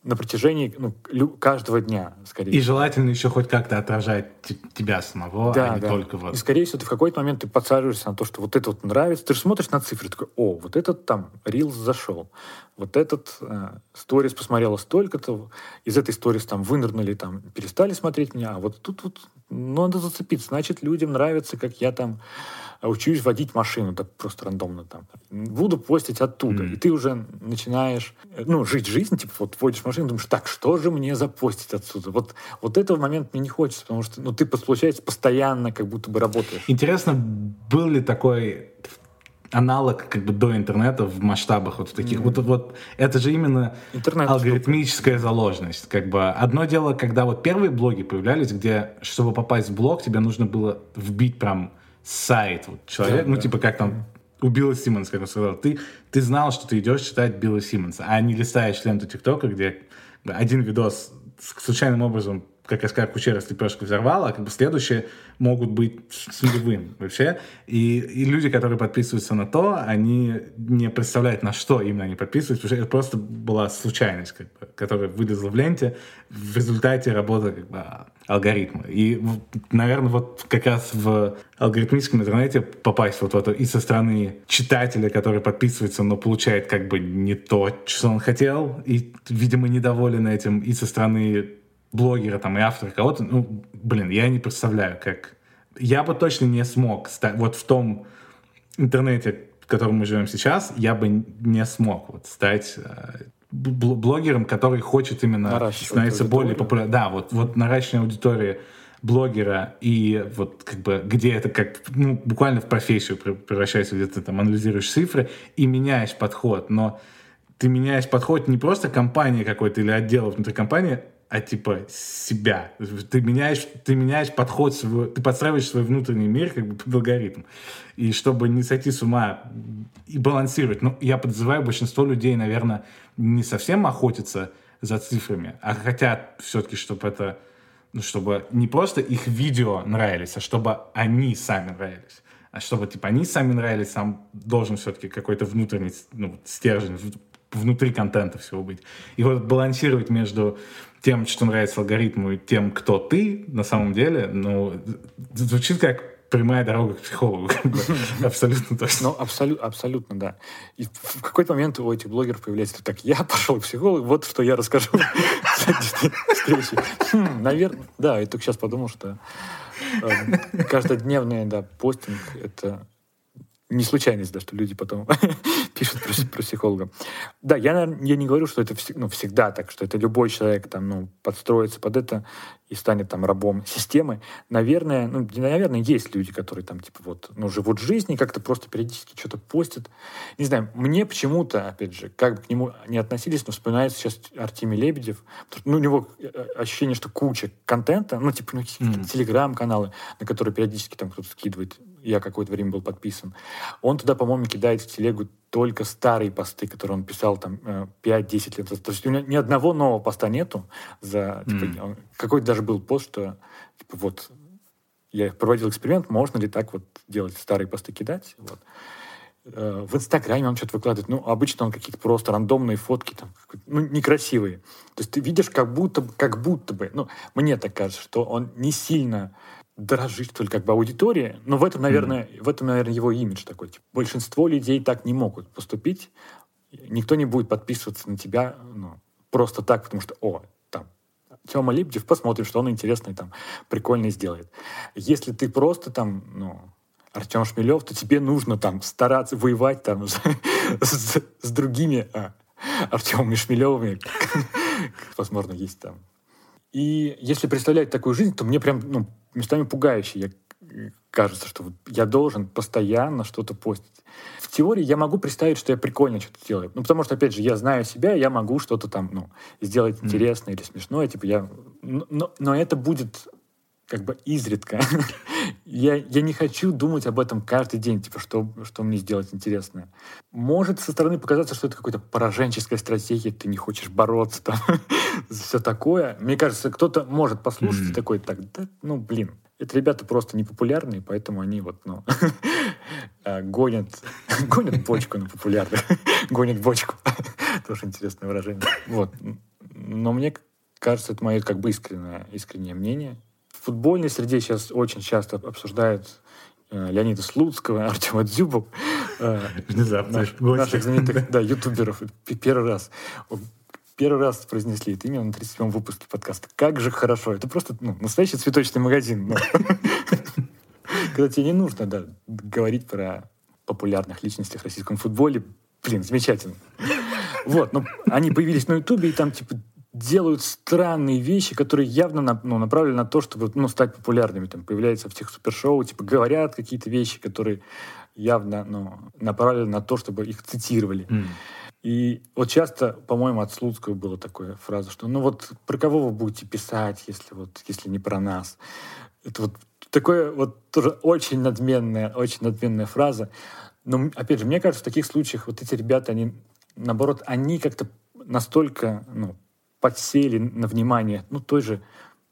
на протяжении ну, каждого дня, скорее И желательно еще хоть как-то отражать тебя самого, да, а не да. только вот... И, скорее всего, ты в какой-то момент ты подсаживаешься на то, что вот это вот нравится. Ты же смотришь на цифры, такой, о, вот этот там Рилс зашел, вот этот э, сторис посмотрела столько-то, из этой сторис там вынырнули, там перестали смотреть меня, а вот тут вот ну, надо зацепиться. Значит, людям нравится, как я там учусь водить машину, так просто рандомно там. Буду постить оттуда. Mm. И ты уже начинаешь, ну, жить жизнь, типа, вот водишь машину, думаешь, так, что же мне запостить отсюда? Вот, вот этого момента мне не хочется, потому что, ну, ты, получается, постоянно как будто бы работаешь. Интересно, был ли такой аналог как бы до интернета в масштабах вот таких. Mm. Вот, вот это же именно Интернет алгоритмическая штука. заложенность. Как бы одно дело, когда вот первые блоги появлялись, где чтобы попасть в блог, тебе нужно было вбить прям сайт вот, человек, да, ну, да. типа, как там у Билла Симмонса, как он сказал, ты, ты знал, что ты идешь читать Билла Симмонса, а не листаешь ленту ТикТока, где один видос случайным образом как СК Кучера с лепешкой взорвала, а как бы следующие могут быть с нулевым вообще. И, и люди, которые подписываются на то, они не представляют, на что именно они подписываются, потому что это просто была случайность, как бы, которая вылезла в ленте в результате работы как бы, алгоритма. И, наверное, вот как раз в алгоритмическом интернете попасть вот в это и со стороны читателя, который подписывается, но получает как бы не то, что он хотел, и, видимо, недоволен этим, и со стороны блогера там и автора кого-то, ну, блин, я не представляю, как... Я бы точно не смог стать... Вот в том интернете, в котором мы живем сейчас, я бы не смог вот стать э, блогером, который хочет именно становиться более популярным. Да, вот, вот наращивание аудитории блогера и вот как бы где это как ну, буквально в профессию превращается, где ты там анализируешь цифры и меняешь подход, но ты меняешь подход не просто компании какой-то или отдела внутри компании, а типа себя. Ты меняешь, ты меняешь подход, свой, ты подстраиваешь свой внутренний мир как бы под алгоритм. И чтобы не сойти с ума и балансировать. Ну, я подозреваю, большинство людей, наверное, не совсем охотятся за цифрами, а хотят все-таки, чтобы это, ну, чтобы не просто их видео нравились, а чтобы они сами нравились. А чтобы, типа, они сами нравились, сам должен все-таки какой-то внутренний ну, стержень внутри контента всего быть. И вот балансировать между тем, что нравится алгоритму, и тем, кто ты на самом деле, ну, звучит как прямая дорога к психологу. <laughs> Абсолютно точно. Ну, абсолютно, абсолютно, да. И в какой-то момент у этих блогеров появляется так, я пошел к психологу, вот что я расскажу. <laughs> Хм, Наверное, да, я только сейчас подумал, что эм, каждодневный да, постинг — это не случайность, да, что люди потом <laughs> пишут про, про психолога. Да, я, я не говорю, что это ну, всегда так, что это любой человек там, ну, подстроится под это и станет там рабом системы. Наверное, ну, наверное, есть люди, которые там, типа, вот, ну, живут жизнь и как-то просто периодически что-то постят. Не знаю, мне почему-то, опять же, как бы к нему не относились, но вспоминается сейчас Артемий Лебедев. Ну, у него э, ощущение, что куча контента, ну, типа, ну, mm-hmm. телеграм-каналы, на которые периодически там кто-то скидывает я какое-то время был подписан. Он туда, по-моему, кидает в телегу только старые посты, которые он писал там 5-10 э, лет назад. То есть у него ни одного нового поста нету. За, типа, mm. Какой-то даже был пост, что типа, вот я проводил эксперимент, можно ли так вот делать, старые посты кидать. Вот. Э, в Инстаграме он что-то выкладывает. Ну, обычно он какие-то просто рандомные фотки, там, ну, некрасивые. То есть ты видишь, как будто, как будто бы, ну, мне так кажется, что он не сильно дорожит, что ли, как бы аудитории. Но в этом, наверное, mm. в этом, наверное, его имидж такой. Типа, большинство людей так не могут поступить. Никто не будет подписываться на тебя ну, просто так, потому что, о, там, Тёма Липдев, посмотрим, что он интересный, там, прикольный сделает. Если ты просто там, ну, Артем Шмелев, то тебе нужно там стараться воевать там с, с, с другими а, Артемами Шмелевыми, возможно, есть там. И если представлять такую жизнь, то мне прям ну, местами пугающе. Я, кажется, что вот я должен постоянно что-то постить. В теории я могу представить, что я прикольно что-то делаю. Ну, потому что, опять же, я знаю себя, я могу что-то там, ну, сделать интересное mm. или смешное. Типа я... Но, но это будет как бы изредка. <laughs> я, я не хочу думать об этом каждый день, типа, что, что мне сделать интересное. Может со стороны показаться, что это какая-то пораженческая стратегия, ты не хочешь бороться, там, <laughs> все такое. Мне кажется, кто-то может послушать mm-hmm. такой, так, да, ну, блин, это ребята просто непопулярные, поэтому они вот, ну, <laughs> а, гонят, <laughs> гонят бочку на популярных, гонят бочку. Тоже интересное выражение. Вот. Но мне кажется, это мое как бы искреннее, искреннее мнение в футбольной среде сейчас очень часто обсуждают э, Леонида Слуцкого, <laughs> Артема Дзюбу, э, Внезапно. Наш, наших знаменитых да, ютуберов. Первый раз первый раз произнесли это имя на 37-м выпуске подкаста. Как же хорошо. Это просто ну, настоящий цветочный магазин. <laughs> Когда тебе не нужно да, говорить про популярных личностей в российском футболе, блин, замечательно. Вот, ну, они появились на Ютубе, и там, типа, делают странные вещи, которые явно на, ну, направлены на то, чтобы ну, стать популярными. Там появляются в тех супершоу, типа говорят какие-то вещи, которые явно ну, направлены на то, чтобы их цитировали. Mm. И вот часто, по-моему, от Слуцкого была такая фраза, что ну вот про кого вы будете писать, если вот если не про нас. Это вот такое вот тоже очень надменная, очень надменная фраза. Но, опять же, мне кажется, в таких случаях вот эти ребята, они, наоборот, они как-то настолько ну, подсели на внимание, ну, той же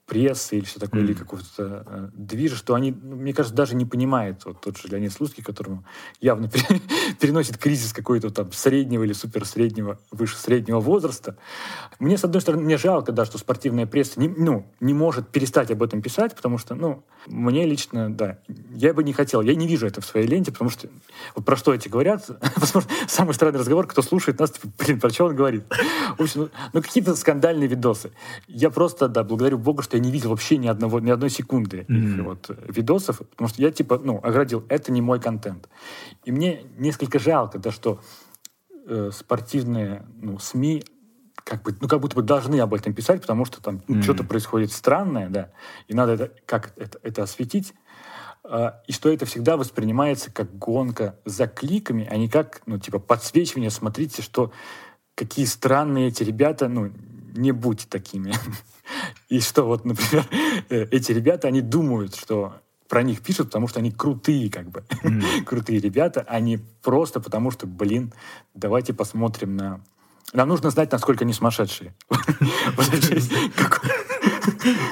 прессы или что такое, mm. или какого-то э, движа, что они, ну, мне кажется, даже не понимают. Вот тот же Леонид Слуцкий, которому явно <laughs> переносит кризис какой-то там среднего или суперсреднего, выше среднего возраста. Мне, с одной стороны, мне жалко, да, что спортивная пресса не, ну, не может перестать об этом писать, потому что, ну, мне лично, да, я бы не хотел, я не вижу это в своей ленте, потому что вот про что эти говорят, <laughs> возможно, самый странный разговор, кто слушает нас, типа, блин, про что он говорит? В общем, ну, ну какие-то скандальные видосы. Я просто, да, благодарю Бога, что я не видел вообще ни, одного, ни одной секунды mm-hmm. их вот видосов, потому что я, типа, ну, оградил, это не мой контент. И мне несколько жалко, да, что э, спортивные ну, СМИ как бы, ну, как будто бы должны об этом писать, потому что там mm-hmm. что-то происходит странное, да, и надо это, как это, это осветить, э, и что это всегда воспринимается как гонка за кликами, а не как, ну, типа, подсвечивание, смотрите, что какие странные эти ребята, ну, не будьте такими. <laughs> И что вот, например, э, эти ребята, они думают, что про них пишут, потому что они крутые, как бы. Mm. <laughs> крутые ребята, а не просто потому что, блин, давайте посмотрим на нам нужно знать, насколько они сумасшедшие. <laughs>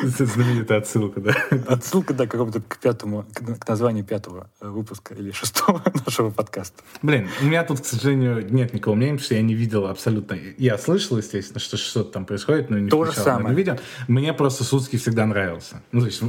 Знаменитая отсылка, да? Отсылка, да, какому-то к пятому, к названию пятого э, выпуска или шестого <laughs> нашего подкаста. Блин, у меня тут, к сожалению, нет никого мнения, потому что я не видел абсолютно... Я слышал, естественно, что что-то там происходит, но не То же самое. не видел. Мне просто Судский всегда нравился. Ну, то есть,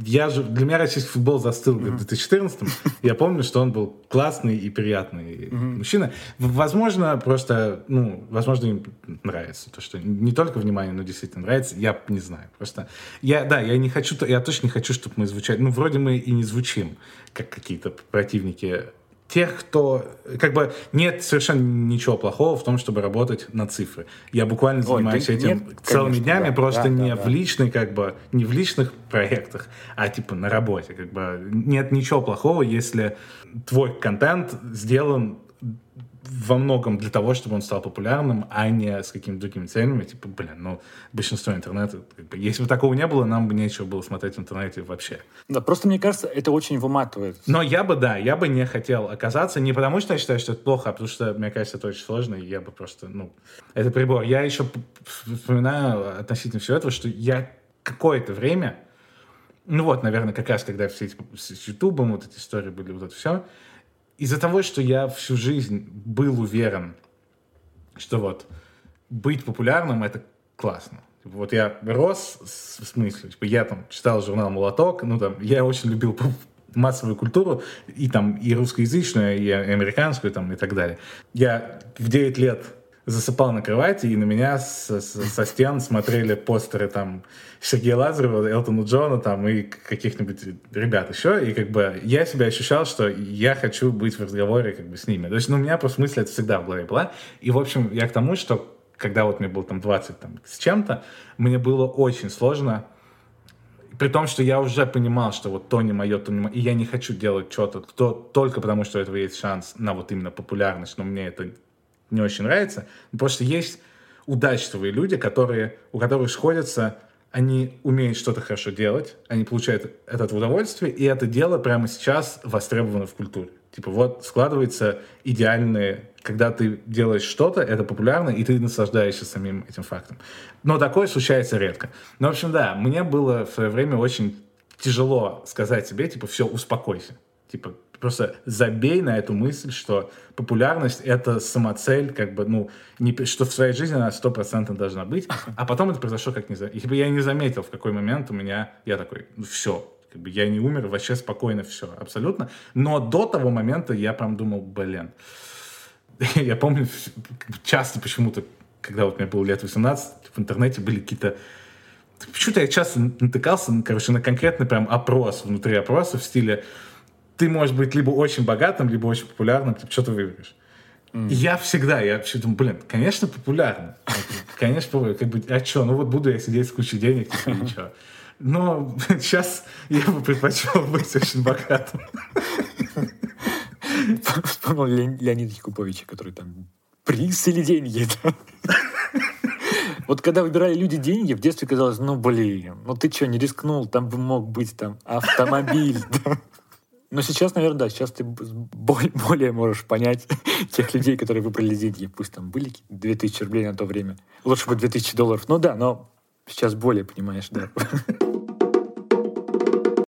я же... Для меня российский футбол застыл в 2014 Я помню, что он был классный и приятный мужчина. Возможно, просто, ну, возможно, им нравится то, что не только внимание, но действительно нравится. Я не знаю. Просто я, да, я не хочу, я точно не хочу, чтобы мы звучали. Ну, вроде мы и не звучим, как какие-то противники тех, кто... Как бы нет совершенно ничего плохого в том, чтобы работать на цифры. Я буквально занимаюсь Ой, этим нет, целыми конечно, днями, да, просто да, не да, в да. личной, как бы, не в личных проектах, а типа на работе. Как бы нет ничего плохого, если твой контент сделан во многом для того, чтобы он стал популярным, а не с какими-то другими целями. Типа, блин, ну, большинство интернета... Как бы, если бы такого не было, нам бы нечего было смотреть в интернете вообще. Да, просто мне кажется, это очень выматывает. Но я бы, да, я бы не хотел оказаться, не потому что я считаю, что это плохо, а потому что, мне кажется, это очень сложно, и я бы просто, ну... Это прибор. Я еще вспоминаю относительно всего этого, что я какое-то время, ну вот, наверное, как раз когда все эти с Ютубом вот эти истории были, вот это все, из-за того, что я всю жизнь был уверен, что вот быть популярным это классно. Вот я рос в смысле, типа я там читал журнал «Молоток», ну там, я очень любил массовую культуру, и там и русскоязычную, и американскую, там, и так далее. Я в 9 лет засыпал на кровати, и на меня со, со стен смотрели постеры там Сергея Лазарева, Элтона Джона там и каких-нибудь ребят еще, и как бы я себя ощущал, что я хочу быть в разговоре как бы с ними. То есть, ну, у меня просто мысль это всегда в голове была. И, в общем, я к тому, что когда вот мне было там 20 там, с чем-то, мне было очень сложно, при том, что я уже понимал, что вот то не мое, то не мое, и я не хочу делать что-то то, только потому, что у этого есть шанс на вот именно популярность, но мне это не очень нравится. Что есть удачливые люди, которые, у которых сходятся они умеют что-то хорошо делать, они получают это удовольствие, и это дело прямо сейчас востребовано в культуре. Типа вот складывается идеальное, когда ты делаешь что-то, это популярно, и ты наслаждаешься самим этим фактом. Но такое случается редко. Ну, в общем, да, мне было в свое время очень тяжело сказать себе, типа, все, успокойся. Типа, просто забей на эту мысль, что популярность — это самоцель, как бы, ну, не, что в своей жизни она стопроцентно должна быть. А потом это произошло как не. Типа, я не заметил, в какой момент у меня, я такой, ну, все, как бы я не умер, вообще спокойно все, абсолютно. Но до того момента я прям думал, блин. <laughs> я помню часто почему-то, когда вот мне было лет 18, в интернете были какие-то Почему-то я часто натыкался, короче, на конкретный прям опрос внутри опроса в стиле ты можешь быть либо очень богатым, либо очень популярным, ты выберешь. Mm. И я всегда, я вообще думаю, блин, конечно, популярно. Конечно, как бы, а что, ну вот буду я сидеть с кучей денег, типа, ничего. Но <laughs> сейчас я бы предпочел быть очень богатым. Вспомнил Леонида Якубовича, который там приз или деньги. Вот когда выбирали люди деньги, в детстве казалось, ну блин, ну ты что, не рискнул, там бы мог быть там автомобиль. Но сейчас, наверное, да, сейчас ты более можешь понять <laughs> тех людей, которые выбрали деньги. Пусть там были 2000 рублей на то время. Лучше бы 2000 долларов. Ну да, но сейчас более понимаешь, да. <laughs>